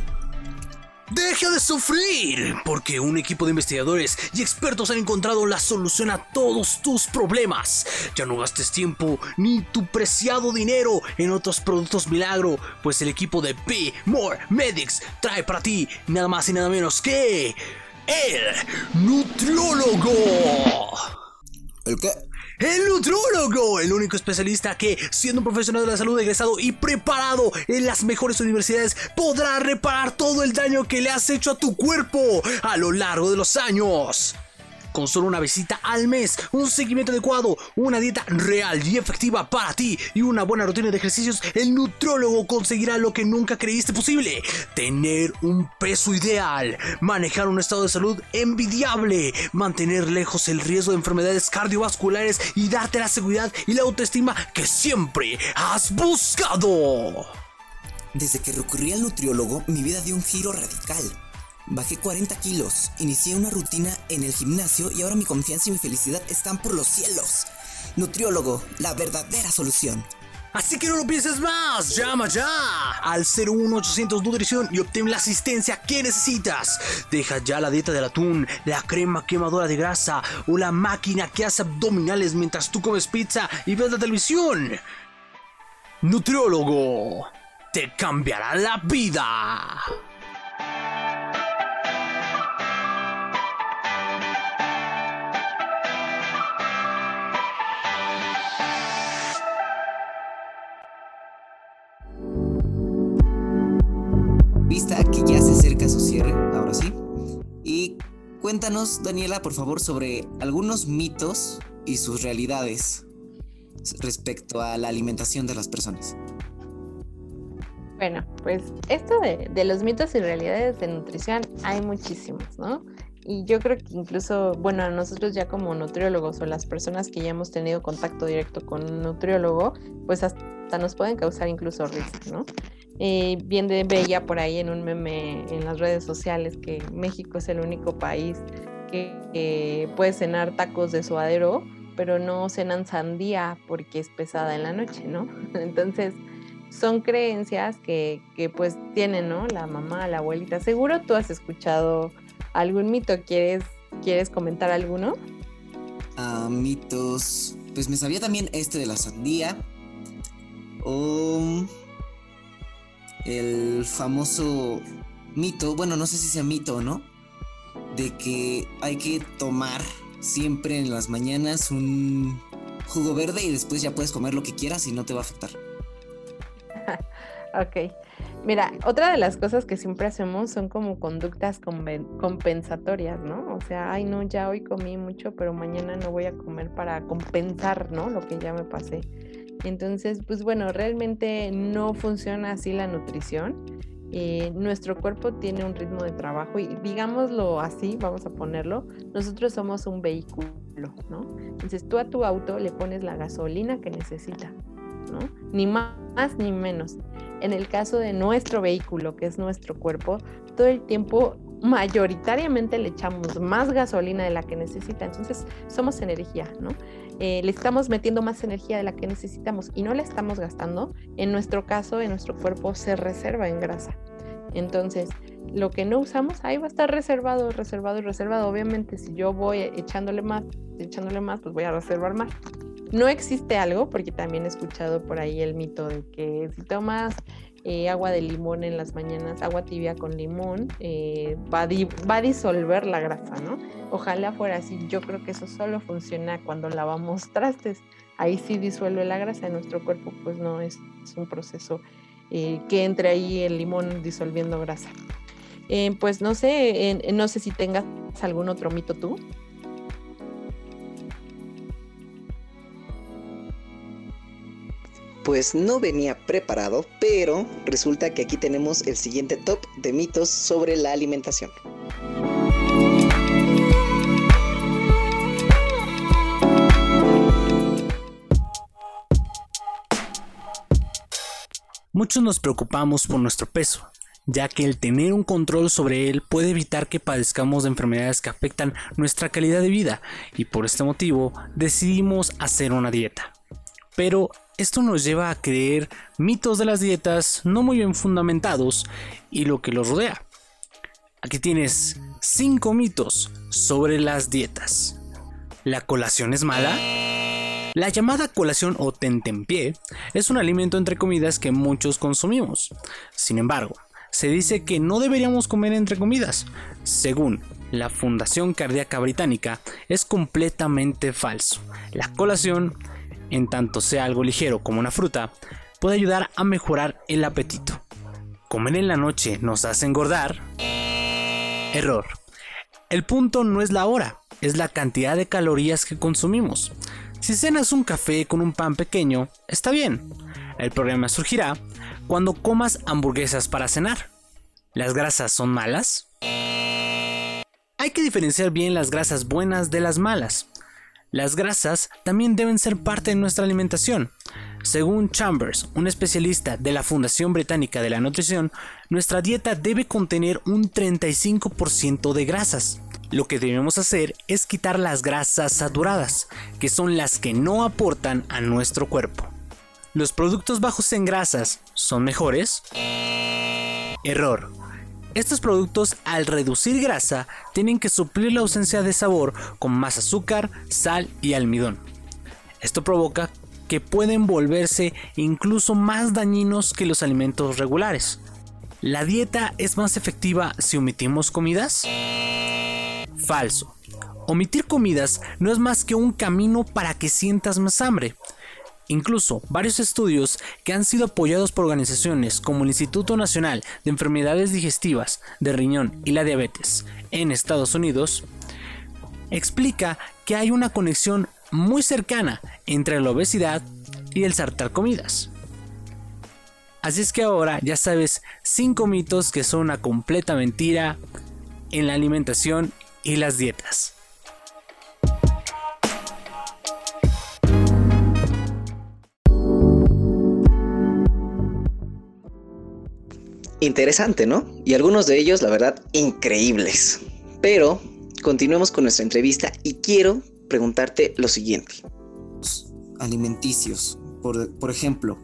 Deja de sufrir, porque un equipo de investigadores y expertos han encontrado la solución a todos tus problemas. Ya no gastes tiempo ni tu preciado dinero en otros productos milagro, pues el equipo de P More Medics trae para ti nada más y nada menos que el nutriólogo. ¿El qué? El nutrólogo, el único especialista que, siendo un profesional de la salud egresado y preparado en las mejores universidades, podrá reparar todo el daño que le has hecho a tu cuerpo a lo largo de los años. Con solo una visita al mes, un seguimiento adecuado, una dieta real y efectiva para ti y una buena rutina de ejercicios, el nutriólogo conseguirá lo que nunca creíste posible. Tener un peso ideal, manejar un estado de salud envidiable, mantener lejos el riesgo de enfermedades cardiovasculares y darte la seguridad y la autoestima que siempre has buscado. Desde que recurrí al nutriólogo, mi vida dio un giro radical. Bajé 40 kilos, inicié una rutina en el gimnasio y ahora mi confianza y mi felicidad están por los cielos. Nutriólogo, la verdadera solución. Así que no lo pienses más, llama ya al 01800 Nutrición y obtén la asistencia que necesitas. Deja ya la dieta del atún, la crema quemadora de grasa o la máquina que hace abdominales mientras tú comes pizza y ves la televisión. Nutriólogo, te cambiará la vida. Cuéntanos, Daniela, por favor, sobre algunos mitos y sus realidades respecto a la alimentación de las personas. Bueno, pues esto de, los mitos y realidades de nutrición hay muchísimos, ¿no? Y yo creo que incluso, bueno, nosotros ya como nutriólogos o las personas que ya hemos tenido contacto directo con un nutriólogo, pues hasta nos pueden causar incluso risa, ¿no? Eh, bien de veía por ahí en un meme en las redes sociales que México es el único país que, puede cenar tacos de suadero, pero no cenan sandía porque es pesada en la noche, ¿no? Entonces, son creencias que, que, pues tienen, ¿no? La mamá, la abuelita. Seguro tú has escuchado algún mito. ¿Quieres, ¿quieres comentar alguno? Uh, mitos. Pues me sabía también este de la sandía. O el famoso mito, bueno, no sé si sea mito o no, de que hay que tomar siempre en las mañanas un jugo verde y después ya puedes comer lo que quieras y no te va a afectar. ok. Mira, otra de las cosas que siempre hacemos son como conductas compensatorias, ¿no? O sea, ay, no, ya hoy comí mucho, pero mañana no voy a comer para compensar, ¿no? Lo que ya me pasé. Entonces, pues bueno, realmente no funciona así la nutrición. Eh, nuestro cuerpo tiene un ritmo de trabajo y digámoslo así, vamos a ponerlo, nosotros somos un vehículo, ¿no? Entonces tú a tu auto le pones la gasolina que necesita, ¿no? Ni más ni menos. En el caso de nuestro vehículo, que es nuestro cuerpo, todo el tiempo mayoritariamente le echamos más gasolina de la que necesita, entonces somos energía, ¿no? Eh, le estamos metiendo más energía de la que necesitamos y no la estamos gastando, en nuestro caso, en nuestro cuerpo se reserva en grasa. Entonces, lo que no usamos, ahí va a estar reservado, reservado y reservado. Obviamente, si yo voy echándole más, echándole más, pues voy a reservar más. No existe algo, porque también he escuchado por ahí el mito de que si tomas eh, agua de limón en las mañanas, agua tibia con limón, eh, va, a disolver la grasa, ¿no? Ojalá fuera así. Yo creo que eso solo funciona cuando lavamos trastes. Ahí sí disuelve la grasa en nuestro cuerpo, pues no es, es un proceso eh, que entre ahí el limón disolviendo grasa. pues no sé, no sé si tengas algún otro mito tú. Pues no venía preparado, pero resulta que aquí tenemos el siguiente top de mitos sobre la alimentación. Muchos nos preocupamos por nuestro peso, ya que el tener un control sobre él puede evitar que padezcamos de enfermedades que afectan nuestra calidad de vida y por este motivo decidimos hacer una dieta. Pero esto nos lleva a creer mitos de las dietas no muy bien fundamentados y lo que los rodea. Aquí tienes 5 mitos sobre las dietas. ¿La colación es mala? La llamada colación o tentempié es un alimento entre comidas que muchos consumimos. Sin embargo, se dice que no deberíamos comer entre comidas. Según la Fundación Cardíaca Británica, es completamente falso. La colación en tanto sea algo ligero como una fruta, puede ayudar a mejorar el apetito. Comer en la noche nos hace engordar. Error. El punto no es la hora, es la cantidad de calorías que consumimos. Si cenas un café con un pan pequeño, está bien. El problema surgirá cuando comas hamburguesas para cenar. ¿Las grasas son malas? Hay que diferenciar bien las grasas buenas de las malas. Las grasas también deben ser parte de nuestra alimentación. Según Chambers, un especialista de la Fundación Británica de la Nutrición, nuestra dieta debe contener un 35% de grasas. Lo que debemos hacer es quitar las grasas saturadas, que son las que no aportan a nuestro cuerpo. ¿Los productos bajos en grasas son mejores? Error. Estos productos al reducir grasa tienen que suplir la ausencia de sabor con más azúcar, sal y almidón. Esto provoca que pueden volverse incluso más dañinos que los alimentos regulares. ¿La dieta es más efectiva si omitimos comidas? Falso. Omitir comidas no es más que un camino para que sientas más hambre. Incluso varios estudios que han sido apoyados por organizaciones como el Instituto Nacional de Enfermedades Digestivas de Riñón y la Diabetes en Estados Unidos explica que hay una conexión muy cercana entre la obesidad y el saltar comidas. Así es que ahora ya sabes 5 mitos que son una completa mentira en la alimentación y las dietas. Interesante, ¿no? Y algunos de ellos, la verdad, increíbles. Pero continuemos con nuestra entrevista y quiero preguntarte lo siguiente. Alimenticios, por, ejemplo,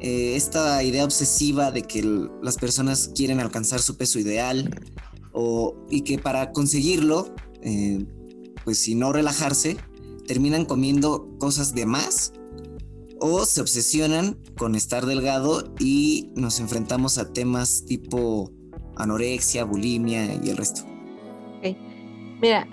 eh, esta idea obsesiva de que las personas quieren alcanzar su peso ideal y que para conseguirlo, eh, pues si no relajarse, terminan comiendo cosas de más o se obsesionan con estar delgado y nos enfrentamos a temas tipo anorexia, bulimia y el resto. Mira,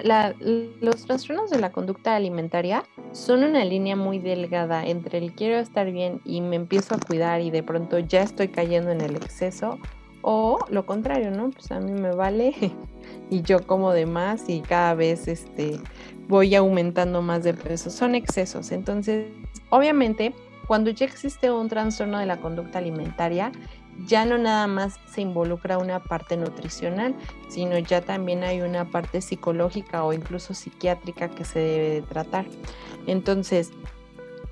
los trastornos de la conducta alimentaria son una línea muy delgada entre el quiero estar bien y me empiezo a cuidar y de pronto ya estoy cayendo en el exceso o lo contrario, ¿no? Pues a mí me vale y yo como de más y cada vez este, voy aumentando más de peso. Son excesos. Entonces, obviamente, cuando ya existe un trastorno de la conducta alimentaria, ya no nada más se involucra una parte nutricional, sino ya también hay una parte psicológica o incluso psiquiátrica que se debe de tratar. Entonces,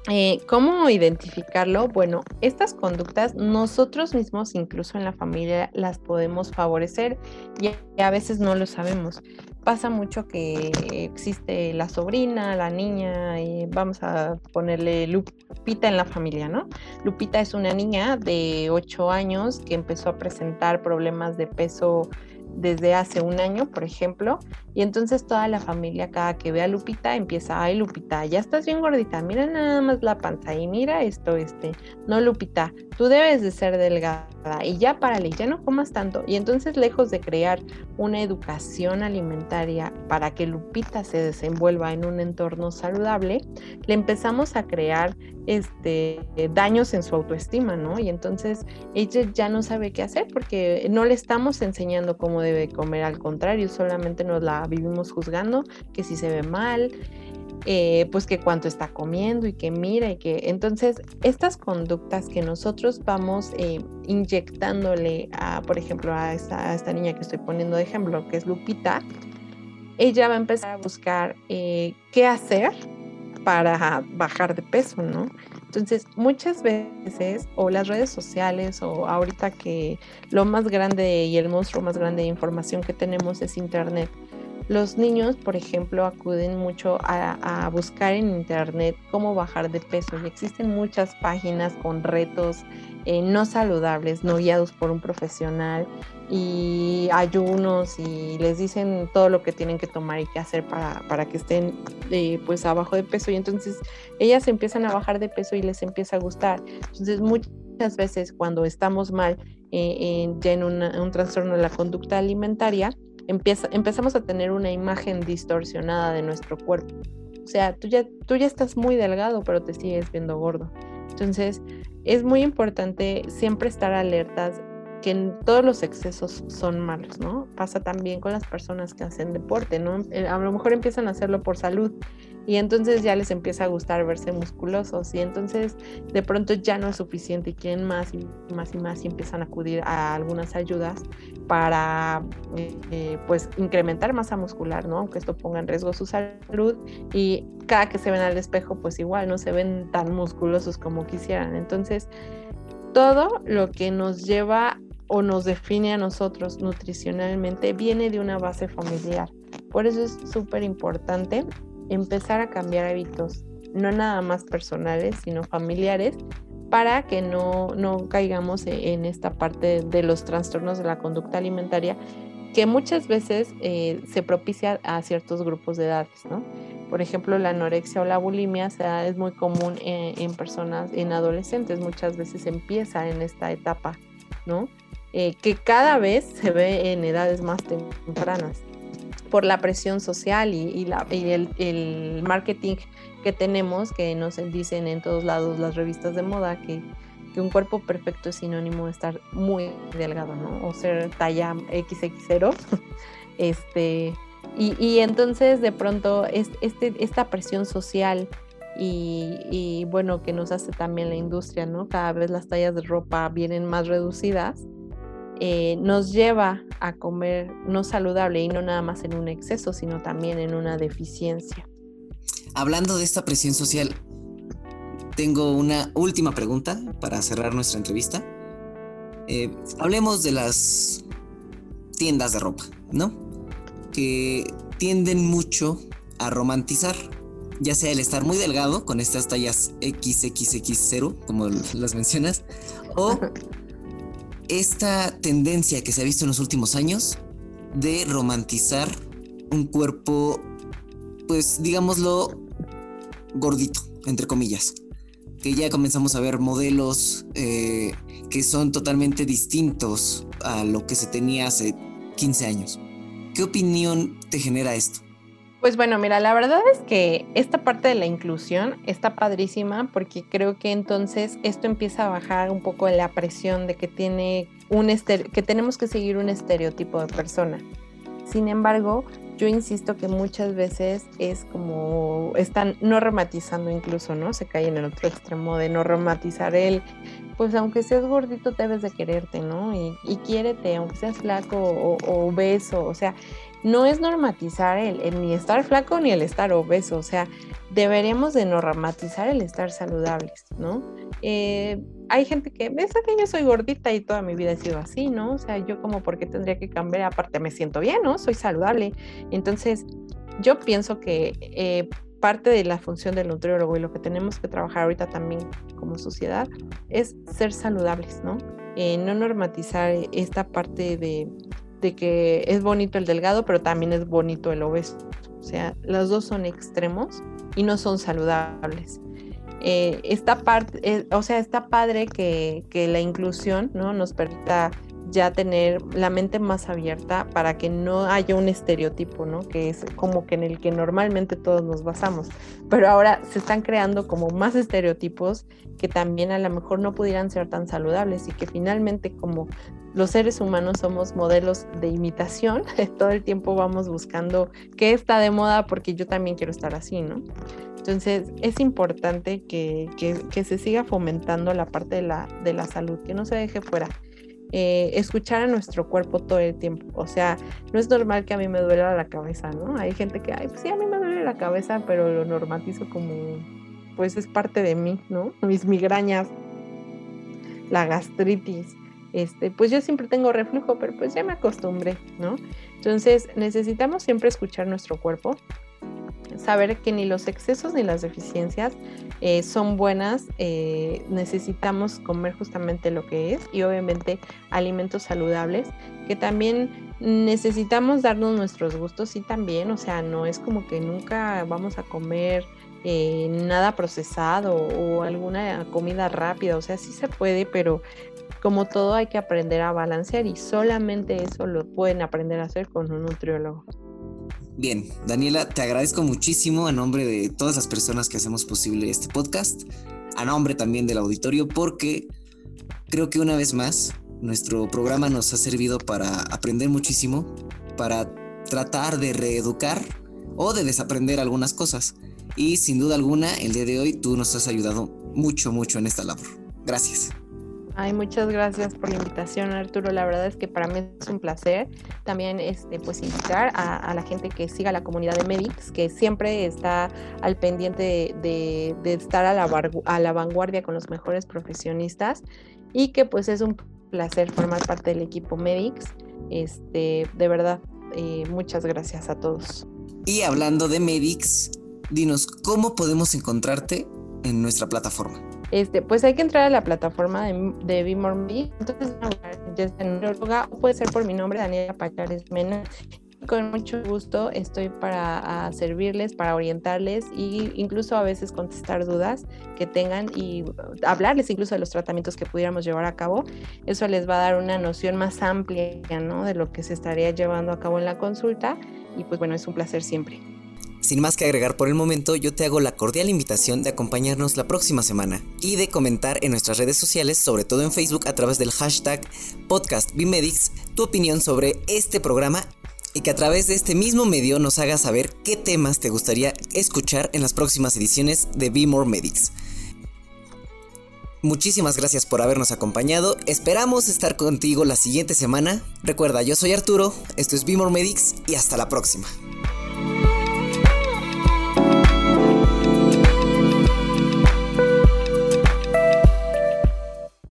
eh, ¿Cómo identificarlo? Bueno, estas conductas nosotros mismos, incluso en la familia, las podemos favorecer y a veces no lo sabemos. Pasa mucho que existe la sobrina, la niña, y vamos a ponerle Lupita en la familia, ¿no? Lupita es una niña de 8 años que empezó a presentar problemas de peso desde hace un año, por ejemplo, y entonces toda la familia, cada que ve a Lupita, empieza, ay Lupita, ya estás bien gordita, mira nada más la panza y mira esto, este, no Lupita, tú debes de ser delgada y ya párale, ya no comas tanto. Y entonces lejos de crear una educación alimentaria para que Lupita se desenvuelva en un entorno saludable, le empezamos a crear este, daños en su autoestima, ¿no? Y entonces ella ya no sabe qué hacer porque no le estamos enseñando cómo debe comer, al contrario, solamente nos la vivimos juzgando, que si se ve mal, eh, pues que cuánto está comiendo y que mira y que entonces estas conductas que nosotros vamos eh, inyectándole a, por ejemplo, a esta, niña que estoy poniendo de ejemplo, que es Lupita, ella va a empezar a buscar eh, qué hacer para bajar de peso, ¿no? Entonces, muchas veces, o las redes sociales, o ahorita que lo más grande y el monstruo más grande de información que tenemos es Internet, los niños, por ejemplo, acuden mucho a, buscar en internet cómo bajar de peso y existen muchas páginas con retos eh, no saludables, no guiados por un profesional y ayunos y les dicen todo lo que tienen que tomar y qué hacer para, para que estén eh, pues abajo de peso y entonces ellas empiezan a bajar de peso y les empieza a gustar. Entonces muchas veces cuando estamos mal eh, ya en un trastorno de la conducta alimentaria, empezamos a tener una imagen distorsionada de nuestro cuerpo. O sea, tú ya, tú ya estás muy delgado, pero te sigues viendo gordo. Entonces, es muy importante siempre estar alertas que todos los excesos son malos, ¿no? Pasa también con las personas que hacen deporte, ¿no? Eh, a lo mejor empiezan a hacerlo por salud y entonces ya les empieza a gustar verse musculosos y entonces de pronto ya no es suficiente y quieren más y más y más y empiezan a acudir a algunas ayudas para eh, eh, pues incrementar masa muscular, ¿no? Aunque esto ponga en riesgo su salud y cada que se ven al espejo pues igual no se ven tan musculosos como quisieran. Entonces todo lo que nos lleva o nos define a nosotros nutricionalmente viene de una base familiar. Por eso es súper importante empezar a cambiar hábitos, no nada más personales, sino familiares, para que no, no caigamos e, en esta parte de los trastornos de la conducta alimentaria que muchas veces eh, se propicia a ciertos grupos de edades, ¿no? Por ejemplo, la anorexia o la bulimia es muy común en, en, personas, en adolescentes, muchas veces empieza en esta etapa, ¿no? Eh, que cada vez se ve en edades más tempranas por la presión social y, el, marketing que tenemos, que nos dicen en todos lados las revistas de moda que, un cuerpo perfecto es sinónimo de estar muy delgado, ¿no? O ser talla XX0. este, y, entonces de pronto este, esta presión social y, bueno, que nos hace también la industria, ¿no? Cada vez las tallas de ropa vienen más reducidas eh, nos lleva a comer no saludable y no nada más en un exceso, sino también en una deficiencia. Hablando de esta presión social, tengo una última pregunta para cerrar nuestra entrevista. Eh, hablemos de las tiendas de ropa, ¿no? Que tienden mucho a romantizar, ya sea el estar muy delgado con estas tallas XXX0, como las mencionas, o esta tendencia que se ha visto en los últimos años de romantizar un cuerpo, pues digámoslo, gordito, entre comillas. Que ya comenzamos a ver modelos eh, que son totalmente distintos a lo que se tenía hace 15 años. ¿Qué opinión te genera esto? Pues bueno, mira, la verdad es que esta parte de la inclusión está padrísima porque creo que entonces esto empieza a bajar un poco la presión de que tiene un que tenemos que seguir un estereotipo de persona. Sin embargo, yo insisto que muchas veces es como están romantizando incluso, ¿no? Se cae en el otro extremo de no romantizar el, pues aunque seas gordito debes de quererte, ¿no? Y, y quiérete, aunque seas flaco o, o o sea, no es normatizar el, ni estar flaco ni el estar obeso, o sea, deberíamos de normatizar el estar saludables, ¿no? Eh, hay gente que, ves que yo soy gordita y toda mi vida he sido así, ¿no? O sea, yo como, ¿por qué tendría que cambiar? Aparte me siento bien, ¿no? Soy saludable. Entonces, yo pienso que eh, parte de la función del nutriólogo y lo que tenemos que trabajar ahorita también como sociedad es ser saludables, ¿no? Eh, no normatizar esta parte de de que es bonito el delgado, pero también es bonito el obeso. O sea, los dos son extremos y no son saludables. Eh, esta parte, eh, o sea, está padre que, que, la inclusión ¿no? nos permita ya tener la mente más abierta para que no haya un estereotipo, ¿no? Que es como que en el que normalmente todos nos basamos. Pero ahora se están creando como más estereotipos que también a lo mejor no pudieran ser tan saludables y que finalmente como los seres humanos somos modelos de imitación, todo el tiempo vamos buscando qué está de moda porque yo también quiero estar así, ¿no? Entonces es importante que, que, se siga fomentando la parte de la, de la salud, que no se deje fuera. Eh, escuchar a nuestro cuerpo todo el tiempo. O sea, no es normal que a mí me duela la cabeza, ¿no? Hay gente que, ay, pues sí, a mí me duele la cabeza, pero lo normatizo como, pues es parte de mí, ¿no? Mis migrañas, la gastritis. Este, pues yo siempre tengo reflujo, pero pues ya me acostumbré, ¿no? Entonces necesitamos siempre escuchar nuestro cuerpo, saber que ni los excesos ni las deficiencias eh, son buenas, eh, necesitamos comer justamente lo que es y obviamente alimentos saludables, que también necesitamos darnos nuestros gustos y también, o sea, no es como que nunca vamos a comer eh, nada procesado o alguna comida rápida, o sea, sí se puede, pero como todo hay que aprender a balancear y solamente eso lo pueden aprender a hacer con un nutriólogo. Bien, Daniela, te agradezco muchísimo a nombre de todas las personas que hacemos posible este podcast, a nombre también del auditorio, porque creo que una vez más Nuestro programa nos ha servido para aprender muchísimo, para tratar de reeducar o de desaprender algunas cosas. Y sin duda alguna, el día de hoy tú nos has ayudado mucho, mucho en esta labor. Gracias. Ay, muchas gracias por la invitación, Arturo. La verdad es que para mí es un placer también este, pues, invitar a, la gente que siga la comunidad de Medics, que siempre está al pendiente de, estar a la, vanguardia con los mejores profesionistas y que pues es un placer formar parte del equipo Medics. Este, de verdad, eh, muchas gracias a todos. Y hablando de Medics, dinos, ¿cómo podemos encontrarte en nuestra plataforma? Este, pues hay que entrar a la plataforma de, de Be More Me. Entonces, ya neuróloga, puede ser por mi nombre, Daniela Pachares Mena. Con mucho gusto estoy para servirles, para orientarles e incluso a veces contestar dudas que tengan y hablarles incluso de los tratamientos que pudiéramos llevar a cabo. Eso les va a dar una noción más amplia ¿no? de lo que se estaría llevando a cabo en la consulta y pues bueno, es un placer siempre. Sin más que agregar por el momento, yo te hago la cordial invitación de acompañarnos la próxima semana y de comentar en nuestras redes sociales, sobre todo en Facebook a través del hashtag podcastbimedics, tu opinión sobre este programa y que a través de este mismo medio nos hagas saber qué temas te gustaría escuchar en las próximas ediciones de Be More Medics. Muchísimas gracias por habernos acompañado. Esperamos estar contigo la siguiente semana. Recuerda, yo soy Arturo, esto es Be More Medics y hasta la próxima.